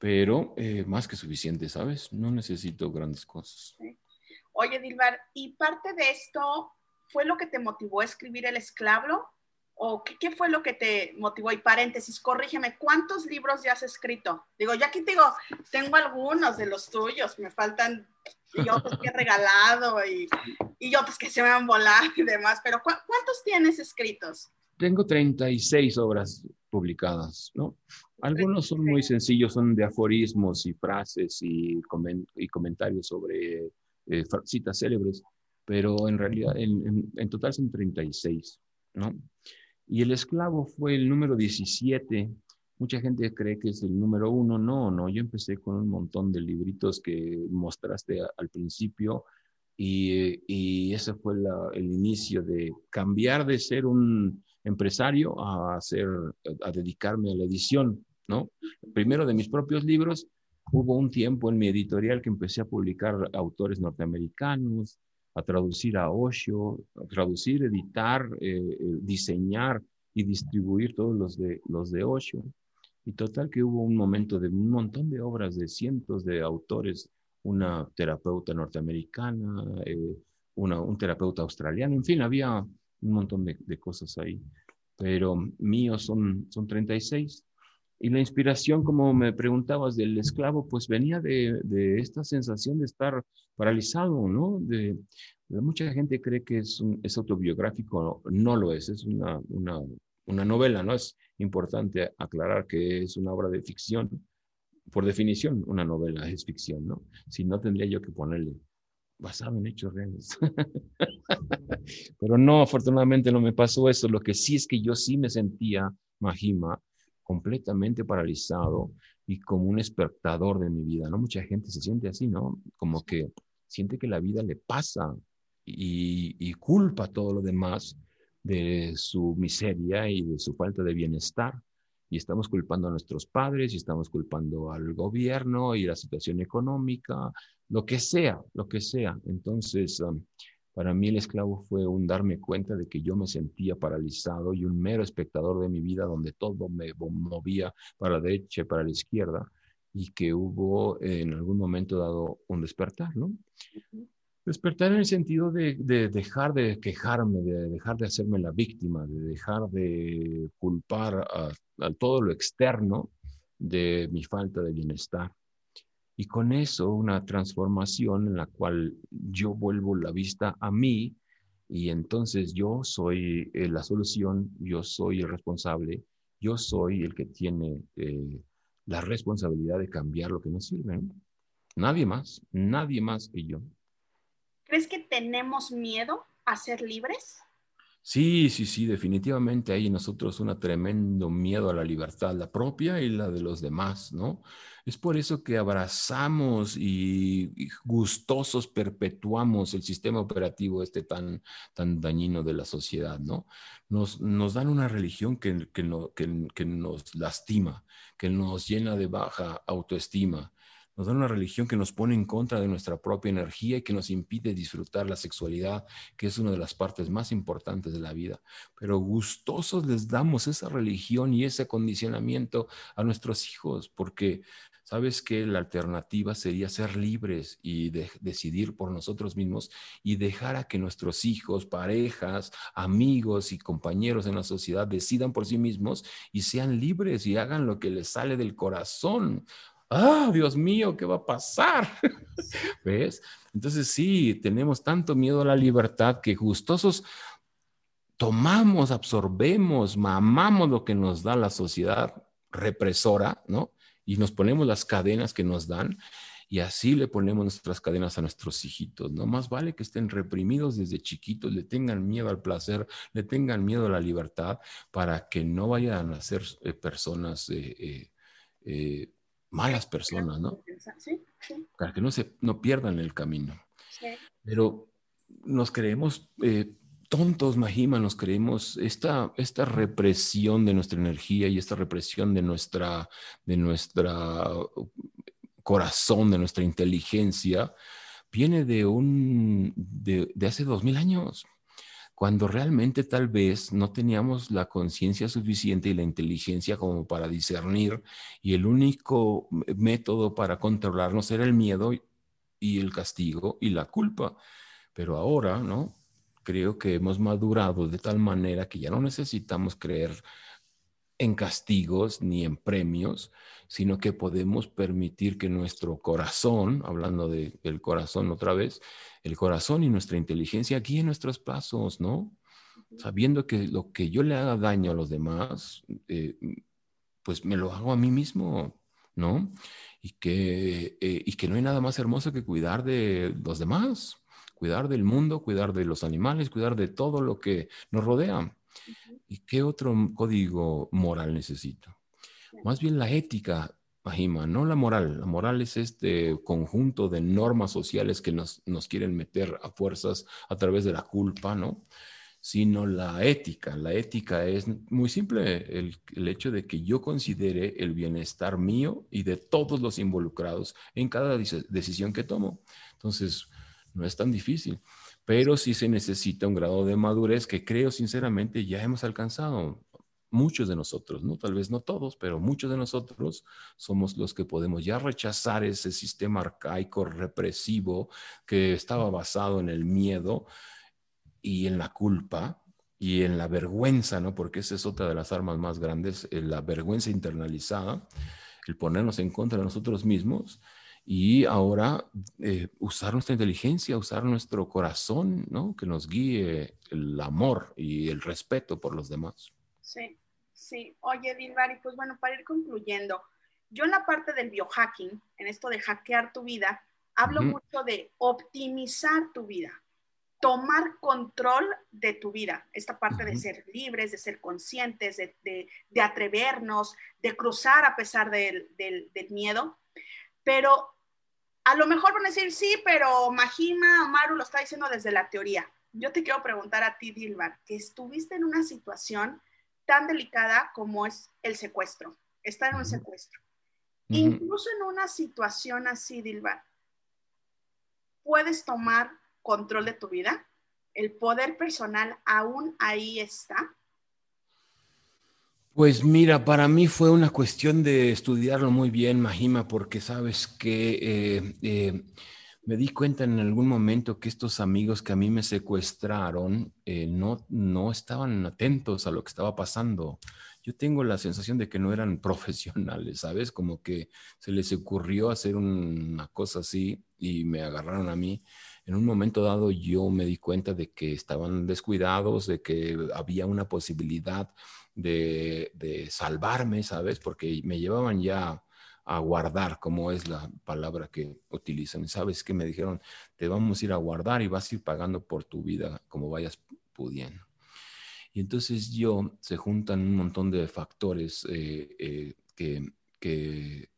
pero eh, más que suficiente, ¿sabes? No necesito grandes cosas. Oye, Dilbar, ¿y parte de esto fue lo que te motivó a escribir El Esclavo? ¿O qué, fue lo que te motivó? Y paréntesis, corrígeme, ¿cuántos libros ya has escrito? Digo, ya aquí te digo, tengo algunos de los tuyos, me faltan y otros que he regalado y, y otros que se me han volado y demás, pero ¿cuántos tienes escritos? Tengo 36 obras publicadas, ¿no? Algunos son muy sencillos, son de aforismos y frases y, y comentarios sobre eh, citas célebres, pero en realidad en, en, total son 36, ¿no? Y El Esclavo fue el número 17. Mucha gente cree que es el número uno. No, no, yo empecé con un montón de libritos que mostraste al principio y, y ese fue el inicio de cambiar de ser un empresario a, hacer, a dedicarme a la edición. ¿no? Primero de mis propios libros, hubo un tiempo en mi editorial que empecé a publicar autores norteamericanos, a traducir a Osho, a traducir, editar, eh, eh, diseñar y distribuir todos los de, los de Osho. Y total que hubo un momento de un montón de obras de cientos de autores una terapeuta norteamericana, eh, un terapeuta australiano, en fin, había un montón de, de cosas ahí. Pero míos son, son 36 y la inspiración, como me preguntabas, del esclavo, pues venía de, de esta sensación de estar paralizado, ¿no? De, mucha gente cree que es, un, es autobiográfico, no, lo es, es una, una, una, novela, ¿no? Es importante aclarar que es una obra de ficción. Por definición, una novela es ficción, ¿no? Si no, tendría yo que ponerle basado en hechos reales. Pero no, afortunadamente no me pasó eso. Lo que sí es que yo sí me sentía, Mahima, completamente paralizado y como un espectador de mi vida, ¿no? Mucha gente se siente así, ¿no? Como que siente que la vida le pasa y, culpa todo lo demás de su miseria y de su falta de bienestar. Y estamos culpando a nuestros padres y estamos culpando al gobierno y la situación económica, lo que sea, lo que sea. Entonces, para mí el esclavo fue un darme cuenta de que yo me sentía paralizado y un mero espectador de mi vida donde todo me movía para la derecha y para la izquierda y que hubo en algún momento dado un despertar, ¿no? Despertar en el sentido de, dejar de quejarme, de dejar de hacerme la víctima, de dejar de culpar a todo lo externo de mi falta de bienestar y con eso una transformación en la cual yo vuelvo la vista a mí y entonces yo soy eh, la solución, yo soy el responsable, yo soy el que tiene eh, la responsabilidad de cambiar lo que no sirve. Nadie más, nadie más que yo. ¿Crees que tenemos miedo a ser libres? Sí, sí, sí, definitivamente hay en nosotros un tremendo miedo a la libertad, la propia y la de los demás, ¿no? Es por eso que abrazamos y, gustosos perpetuamos el sistema operativo este tan, tan dañino de la sociedad, ¿no? Nos, nos dan una religión que, que, no, que, que nos lastima, que nos llena de baja autoestima, nos da una religión que nos pone en contra de nuestra propia energía y que nos impide disfrutar la sexualidad, que es una de las partes más importantes de la vida. Pero gustosos les damos esa religión y ese acondicionamiento a nuestros hijos, porque sabes que la alternativa sería ser libres y decidir por nosotros mismos y dejar a que nuestros hijos, parejas, amigos y compañeros en la sociedad decidan por sí mismos y sean libres y hagan lo que les sale del corazón ah, Dios mío, ¿qué va a pasar? ¿Ves? Entonces sí, tenemos tanto miedo a la libertad que gustosos tomamos, absorbemos, mamamos lo que nos da la sociedad represora, ¿no? Y nos ponemos las cadenas que nos dan y así le ponemos nuestras cadenas a nuestros hijitos. No más vale que estén reprimidos desde chiquitos, le tengan miedo al placer, le tengan miedo a la libertad para que no vayan a ser eh, personas eh, eh, malas personas, ¿no? Para que no, se, no pierdan el camino. Pero nos creemos eh, tontos, Mahima, nos creemos esta, esta represión de nuestra energía y esta represión de nuestra, de nuestra corazón, de nuestra inteligencia, viene de un, de, de hace dos mil años cuando realmente tal vez no teníamos la conciencia suficiente y la inteligencia como para discernir y el único método para controlarnos era el miedo y el castigo y la culpa. Pero ahora, ¿no? Creo que hemos madurado de tal manera que ya no necesitamos creer en castigos ni en premios, sino que podemos permitir que nuestro corazón, hablando del corazón otra vez, el corazón y nuestra inteligencia guíen nuestros pasos, ¿no? Sabiendo que lo que yo le haga daño a los demás, eh, pues me lo hago a mí mismo, ¿no? Y que, eh, y que no hay nada más hermoso que cuidar de los demás, cuidar del mundo, cuidar de los animales, cuidar de todo lo que nos rodea. ¿Y qué otro código moral necesito? Más bien la ética, Mahima, no la moral. La moral es este conjunto de normas sociales que nos, quieren meter a fuerzas a través de la culpa, ¿no? Sino la ética. La ética es muy simple, el, el hecho de que yo considere el bienestar mío y de todos los involucrados en cada decisión que tomo. Entonces, no es tan difícil pero sí se necesita un grado de madurez que creo sinceramente ya hemos alcanzado. muchos de nosotros, ¿no? Tal vez no todos, pero muchos de nosotros somos los que podemos ya rechazar ese sistema arcaico represivo que estaba basado en el miedo y en la culpa y en la vergüenza, ¿no? Porque esa es otra de las armas más grandes, eh, la vergüenza internalizada, el ponernos en contra de nosotros mismos y ahora eh, usar nuestra inteligencia, usar nuestro corazón, ¿no? Que nos guíe el amor y el respeto por los demás. Sí, sí. Oye, Dilbari, pues bueno, para ir concluyendo, yo en la parte del biohacking, en esto de hackear tu vida, hablo mucho de optimizar tu vida, tomar control de tu vida, esta parte de ser libres, de ser conscientes, de, atrevernos, de cruzar a pesar del, del, miedo, pero a lo mejor van a decir, sí, pero Majima, Maru lo está diciendo desde la teoría. Yo te quiero preguntar a ti, Dilbar, que estuviste en una situación tan delicada como es el secuestro, estar en un secuestro. Incluso en una situación así, Dilbar, puedes tomar control de tu vida. El poder personal aún ahí está. Pues mira, para mí fue una cuestión de estudiarlo muy bien, Majima, porque sabes que eh, eh, me di cuenta en algún momento que estos amigos que a mí me secuestraron eh, no, no estaban atentos a lo que estaba pasando. Yo tengo la sensación de que no eran profesionales, ¿sabes? Como que se les ocurrió hacer una cosa así y me agarraron a mí. En un momento dado yo me di cuenta de que estaban descuidados, de que había una posibilidad de, de salvarme, ¿sabes? Porque me llevaban ya a guardar, como es la palabra que utilizan. ¿Sabes qué me dijeron? Te vamos a ir a guardar y vas a ir pagando por tu vida como vayas pudiendo. Y entonces yo se juntan un montón de factores eh, eh, que, que,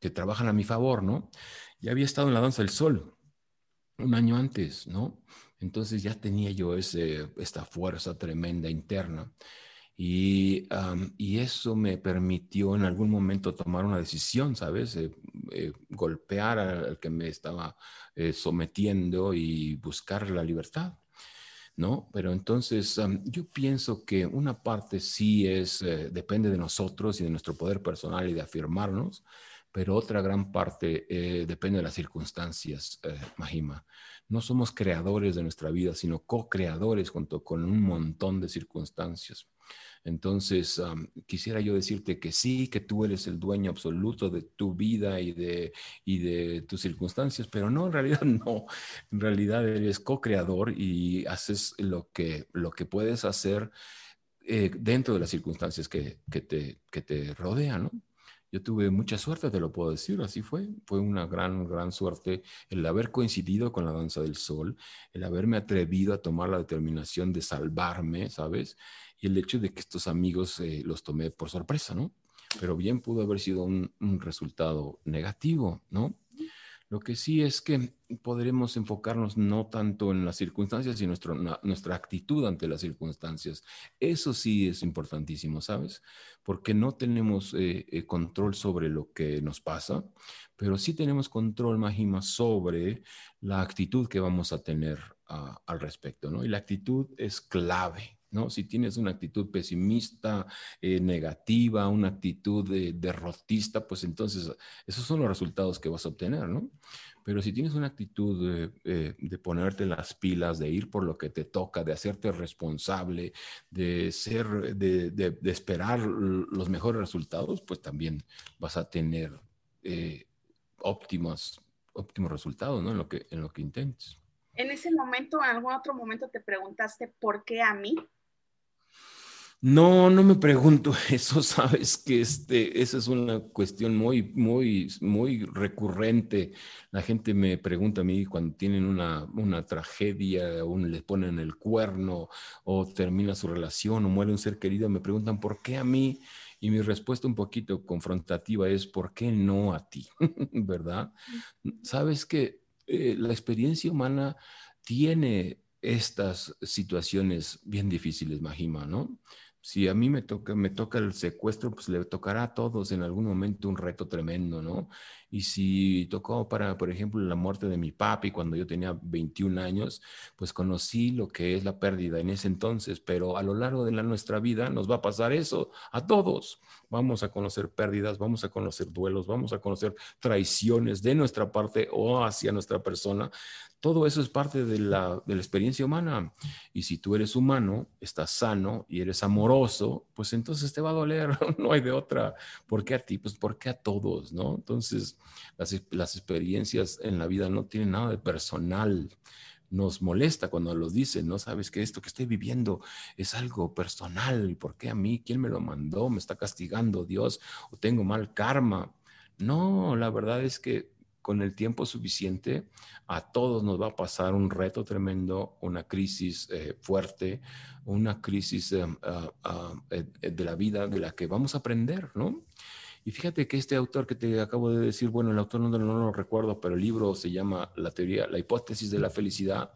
que, trabajan a mi favor, ¿no? Ya había estado en la danza del sol un año antes, ¿no? Entonces ya tenía yo ese, esta fuerza tremenda interna. Y, eso me permitió en algún momento tomar una decisión, ¿sabes? Eh, eh, golpear al que me estaba eh, sometiendo y buscar la libertad, ¿no? Pero entonces yo pienso que una parte sí es, depende de nosotros y de nuestro poder personal y de afirmarnos, pero otra gran parte depende de las circunstancias, Mahima. No somos creadores de nuestra vida, sino co-creadores junto con un montón de circunstancias. Entonces, quisiera yo decirte que sí, que tú eres el dueño absoluto de tu vida y de, y de tus circunstancias, pero no, en realidad no. En realidad eres co-creador y haces lo que, lo que puedes hacer eh, dentro de las circunstancias que, que, te, que te rodean, ¿no? Yo tuve mucha suerte, te lo puedo decir, así fue. Fue una gran, gran suerte el haber coincidido con la danza del sol, el haberme atrevido a tomar la determinación de salvarme, ¿sabes? y el hecho de que estos amigos eh, los tomé por sorpresa, ¿no? Pero bien pudo haber sido un, resultado negativo, ¿no? Lo que sí es que podremos enfocarnos no tanto en las circunstancias, sino nuestro, nuestra actitud ante las circunstancias. Eso sí es importantísimo, ¿sabes? Porque no tenemos eh, eh, control sobre lo que nos pasa, pero sí tenemos control, Majima, sobre la actitud que vamos a tener ah, al respecto, ¿no? Y la actitud es clave, ¿no? Si tienes una actitud pesimista, eh, negativa, una actitud derrotista, pues entonces esos son los resultados que vas a obtener, ¿no? Pero si tienes una actitud eh, de ponerte las pilas, de ir por lo que te toca, de hacerte responsable, de ser, de, esperar los mejores resultados, pues también vas a tener eh, óptimos, óptimos resultados, ¿no? En lo que, en lo que intentes. En ese momento, en algún otro momento te preguntaste por qué a mí? No, no me pregunto eso, sabes que este, esa es una cuestión muy, muy, muy recurrente. La gente me pregunta a mí cuando tienen una, una tragedia, o le ponen el cuerno, o termina su relación, o muere un ser querido, me preguntan por qué a mí. Y mi respuesta un poquito confrontativa es, ¿por qué no a ti? ¿Verdad? Sabes que eh, la experiencia humana tiene estas situaciones bien difíciles, Majima, ¿no? Si a mí me toca, me toca el secuestro, pues le tocará a todos en algún momento un reto tremendo, ¿no? Y si tocó para, por ejemplo, la muerte de mi papi cuando yo tenía 21 años, pues conocí lo que es la pérdida en ese entonces, pero a lo largo de la, nuestra vida nos va a pasar eso a todos. Vamos a conocer pérdidas, vamos a conocer duelos, vamos a conocer traiciones de nuestra parte o hacia nuestra persona. Todo eso es parte de la, de la experiencia humana. Y si tú eres humano, estás sano y eres amoroso, pues entonces te va a doler, no hay de otra. ¿Por qué a ti? Pues porque a todos, ¿no? Entonces, las, experiencias en la vida no tienen nada de personal nos molesta cuando lo dicen, ¿no? Sabes que esto que estoy viviendo es algo personal, ¿por qué a mí? ¿Quién me lo mandó? ¿Me está castigando Dios? ¿O tengo mal karma? No, la verdad es que con el tiempo suficiente, a todos nos va a pasar un reto tremendo, una crisis eh, fuerte, una crisis eh, ah, ah, eh, de la vida de la que vamos a aprender, ¿no? Y fíjate que este autor que te acabo de decir, bueno, el autor no, lo recuerdo, pero el libro se llama La teoría, la hipótesis de la felicidad,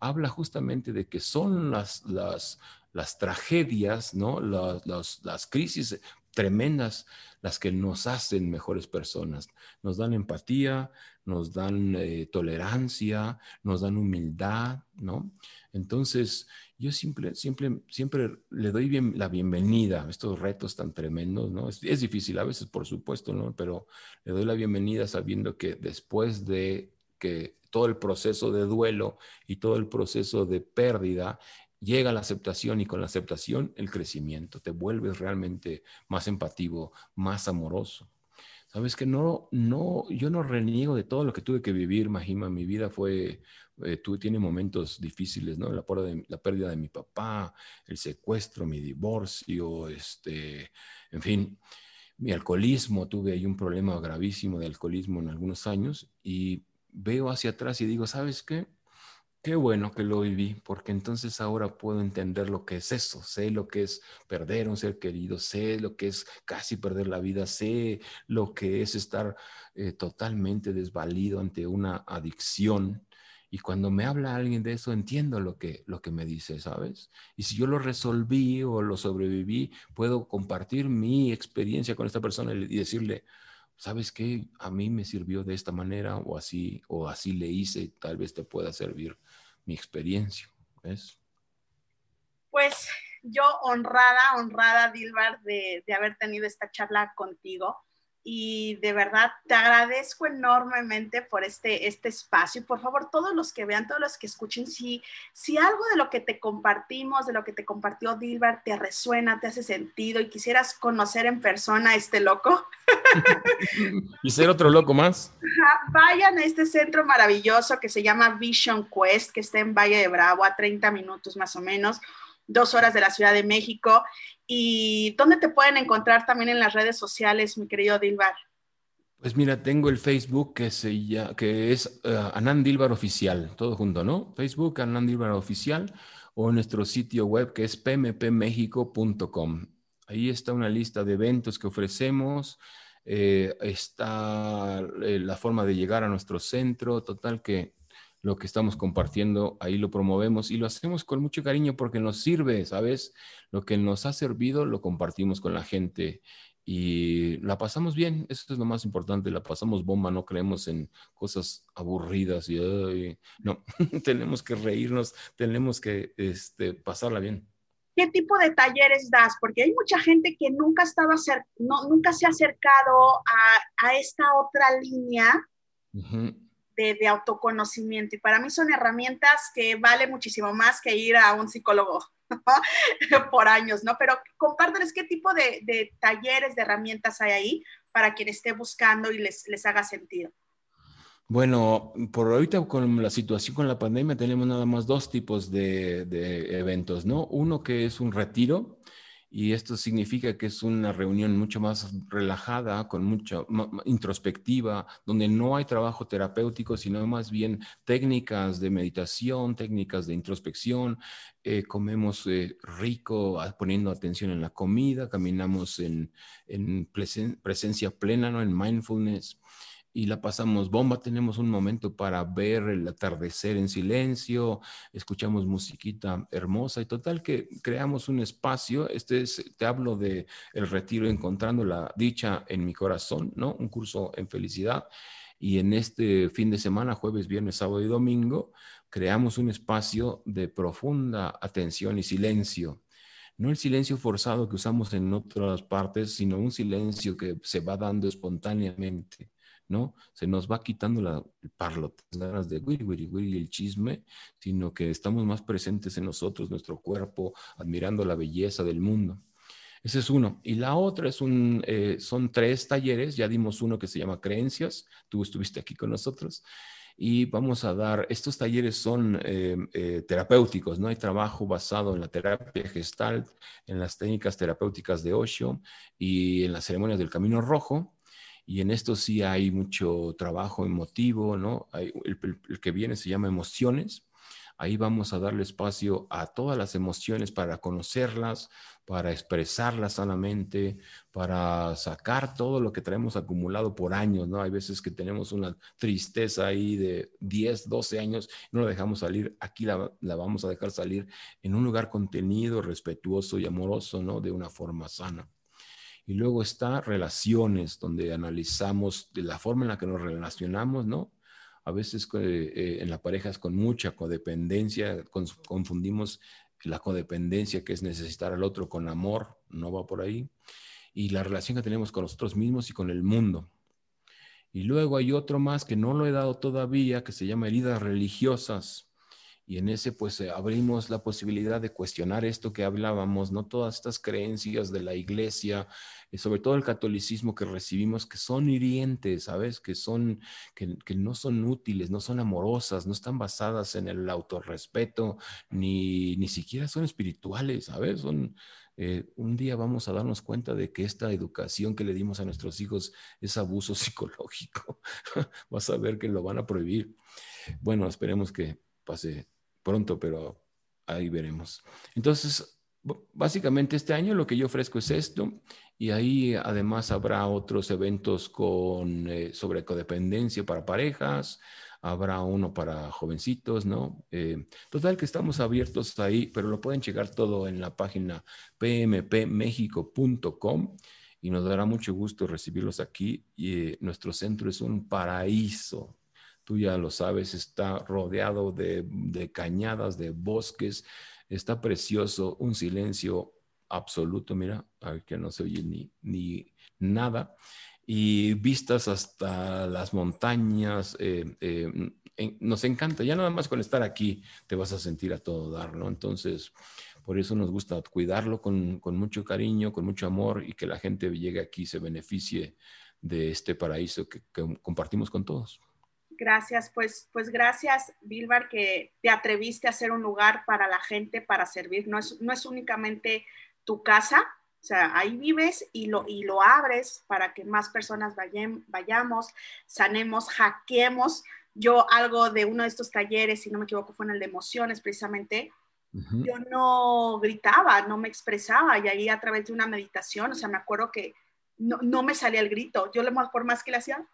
habla justamente de que son las, las, las tragedias, ¿no? Las, las crisis tremendas las que nos hacen mejores personas. Nos dan empatía, nos dan eh, tolerancia, nos dan humildad, ¿no? Entonces, yo siempre, siempre, siempre le doy bien, la bienvenida a estos retos tan tremendos, ¿no? Es, es, difícil a veces, por supuesto, ¿no? Pero le doy la bienvenida sabiendo que después de que todo el proceso de duelo y todo el proceso de pérdida llega la aceptación y con la aceptación el crecimiento, te vuelves realmente más empativo, más amoroso. Sabes que no, no, yo no reniego de todo lo que tuve que vivir, Majima. Mi vida fue, eh, tuve, tiene momentos difíciles, ¿no? La, de, la pérdida de mi papá, el secuestro, mi divorcio, este, en fin, mi alcoholismo. Tuve ahí un problema gravísimo de alcoholismo en algunos años y veo hacia atrás y digo, ¿sabes qué? Qué bueno que lo viví, porque entonces ahora puedo entender lo que es eso, sé lo que es perder un ser querido, sé lo que es casi perder la vida, sé lo que es estar eh, totalmente desvalido ante una adicción. Y cuando me habla alguien de eso, entiendo lo que, lo que me dice, ¿sabes? Y si yo lo resolví o lo sobreviví, puedo compartir mi experiencia con esta persona y decirle, ¿sabes qué? A mí me sirvió de esta manera o así, o así le hice, tal vez te pueda servir mi experiencia. Pues yo honrada, honrada, Dilbar, de haber tenido esta charla contigo y de verdad te agradezco enormemente por este, este espacio. Por favor, todos los que vean, todos los que escuchen, si, si algo de lo que te compartimos, de lo que te compartió Dilbar, te resuena, te hace sentido y quisieras conocer en persona a este loco. y ser otro loco más. Vayan a este centro maravilloso que se llama Vision Quest, que está en Valle de Bravo, a 30 minutos más o menos dos horas de la Ciudad de México. ¿Y dónde te pueden encontrar también en las redes sociales, mi querido Dilbar? Pues mira, tengo el Facebook que, se que es uh, Anand Dilbar Oficial, todo junto, ¿no? Facebook Anand Dilbar Oficial o nuestro sitio web que es pmpmexico.com. Ahí está una lista de eventos que ofrecemos, eh, está eh, la forma de llegar a nuestro centro, total que lo que estamos compartiendo, ahí lo promovemos y lo hacemos con mucho cariño porque nos sirve, ¿sabes? Lo que nos ha servido lo compartimos con la gente y la pasamos bien, eso es lo más importante, la pasamos bomba, no creemos en cosas aburridas y no, tenemos que reírnos, tenemos que este, pasarla bien. ¿Qué tipo de talleres das? Porque hay mucha gente que nunca, estaba no, nunca se ha acercado a, a esta otra línea de, autoconocimiento. Y para mí son herramientas que vale muchísimo más que ir a un psicólogo por años, ¿no? Pero compárteles qué tipo de, talleres, de herramientas hay ahí para quien esté buscando y les, les haga sentido. Bueno, por ahorita con la situación con la pandemia tenemos nada más dos tipos de, de eventos, ¿no? Uno que es un retiro, y esto significa que es una reunión mucho más relajada, con mucha introspectiva, donde no hay trabajo terapéutico, sino más bien técnicas de meditación, técnicas de introspección. Eh, comemos eh, rico, poniendo atención en la comida, caminamos en, en presencia plena, ¿no? en mindfulness y la pasamos bomba. Tenemos un momento para ver el atardecer en silencio, escuchamos musiquita hermosa y total que creamos un espacio. Este es, te hablo de el retiro encontrando la dicha en mi corazón, ¿no? Un curso en felicidad. Y en este fin de semana, jueves, viernes, sábado y domingo, creamos un espacio de profunda atención y silencio no el silencio forzado que usamos en otras partes, sino un silencio que se va dando espontáneamente, ¿no? Se nos va quitando la parlote, las ganas de wiri, wiri, wiri, el chisme, sino que estamos más presentes en nosotros, nuestro cuerpo, admirando la belleza del mundo. Ese es uno. Y la otra es un, eh, son tres talleres, ya dimos uno que se llama Creencias, tú estuviste aquí con nosotros, y vamos a dar, estos talleres son eh, eh, terapéuticos, ¿no? Hay trabajo basado en la terapia gestalt, en las técnicas terapéuticas de Osho y en las ceremonias del Camino Rojo. Y en esto sí hay mucho trabajo emotivo, ¿no? El que viene se llama emociones, Ahí vamos a darle espacio a todas las emociones para conocerlas, para expresarlas sanamente, para sacar todo lo que traemos acumulado por años, ¿no? Hay veces que tenemos una tristeza ahí de 10, 12 años, no la dejamos salir, aquí la, la vamos a dejar salir en un lugar contenido, respetuoso y amoroso, ¿no? De una forma sana. Y luego está relaciones, donde analizamos la forma en la que nos relacionamos, ¿no? a veces eh, en la pareja es con mucha codependencia, confundimos la codependencia que es necesitar al otro con amor, no va por ahí, y la relación que tenemos con nosotros mismos y con el mundo. Y luego hay otro más que no lo he dado todavía, que se llama heridas religiosas. Y en ese pues eh, abrimos la posibilidad de cuestionar esto que hablábamos, no todas estas creencias de la iglesia, y sobre todo el catolicismo que recibimos, que son hirientes, ¿sabes? Que, son, que, que no son útiles, no son amorosas, no están basadas en el autorrespeto, ni, ni siquiera son espirituales, ¿sabes? Eh, un día vamos a darnos cuenta de que esta educación que le dimos a nuestros hijos es abuso psicológico. Vas a ver que lo van a prohibir. Bueno, esperemos que pase pronto, pero ahí veremos. Entonces, básicamente este año lo que yo ofrezco es esto y ahí además habrá otros eventos con, eh, sobre codependencia para parejas, habrá uno para jovencitos, ¿no? Eh, total que estamos abiertos ahí, pero lo pueden checar todo en la página pmpmexico.com y nos dará mucho gusto recibirlos aquí. Y eh, nuestro centro es un paraíso, tú ya lo sabes, está rodeado de, cañadas, de bosques, está precioso, un silencio absoluto, mira, que no se oye ni, nada, y vistas hasta las montañas, eh, eh, nos encanta, ya nada más con estar aquí te vas a sentir a todo dar, ¿no? Entonces, por eso nos gusta cuidarlo con, mucho cariño, con mucho amor y que la gente llegue aquí y se beneficie de este paraíso que compartimos con todos. Gracias, pues, pues gracias, Bilbar, que te atreviste a hacer un lugar para la gente, para servir. No es, no es únicamente tu casa, o sea, ahí vives y lo, y lo abres para que más personas vayamos, sanemos, hackeemos. Yo algo de uno de estos talleres, si no me equivoco, fue en el de emociones precisamente. Yo no gritaba, no me expresaba y ahí a través de una meditación, o sea, me acuerdo que no, no me salía el grito. Yo, por más que le hacía,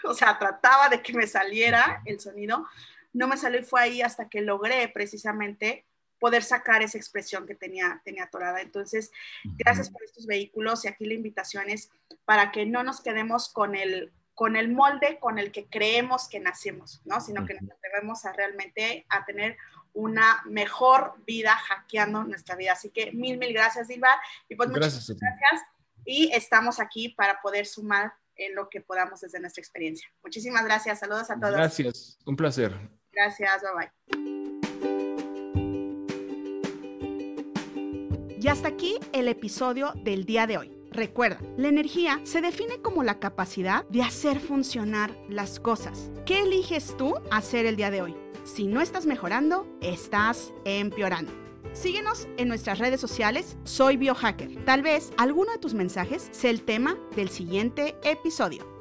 o sea, trataba de que me saliera el sonido, no me salió y fue ahí hasta que logré precisamente poder sacar esa expresión que tenía, tenía atorada. Entonces, gracias por estos vehículos y aquí la invitación es para que no nos quedemos con el, con el molde con el que creemos que nacimos, ¿no? Sino que nos debemos a realmente a tener una mejor vida hackeando nuestra vida. Así que mil, mil gracias, Dilbar. Y pues muchas gracias. Y estamos aquí para poder sumar en lo que podamos desde nuestra experiencia. Muchísimas gracias. Saludos a todos. Gracias. Un placer. Gracias. Bye bye. Y hasta aquí el episodio del día de hoy. Recuerda, la energía se define como la capacidad de hacer funcionar las cosas. ¿Qué eliges tú hacer el día de hoy? Si no estás mejorando, estás empeorando. Síguenos en nuestras redes sociales, soy biohacker. Tal vez alguno de tus mensajes sea el tema del siguiente episodio.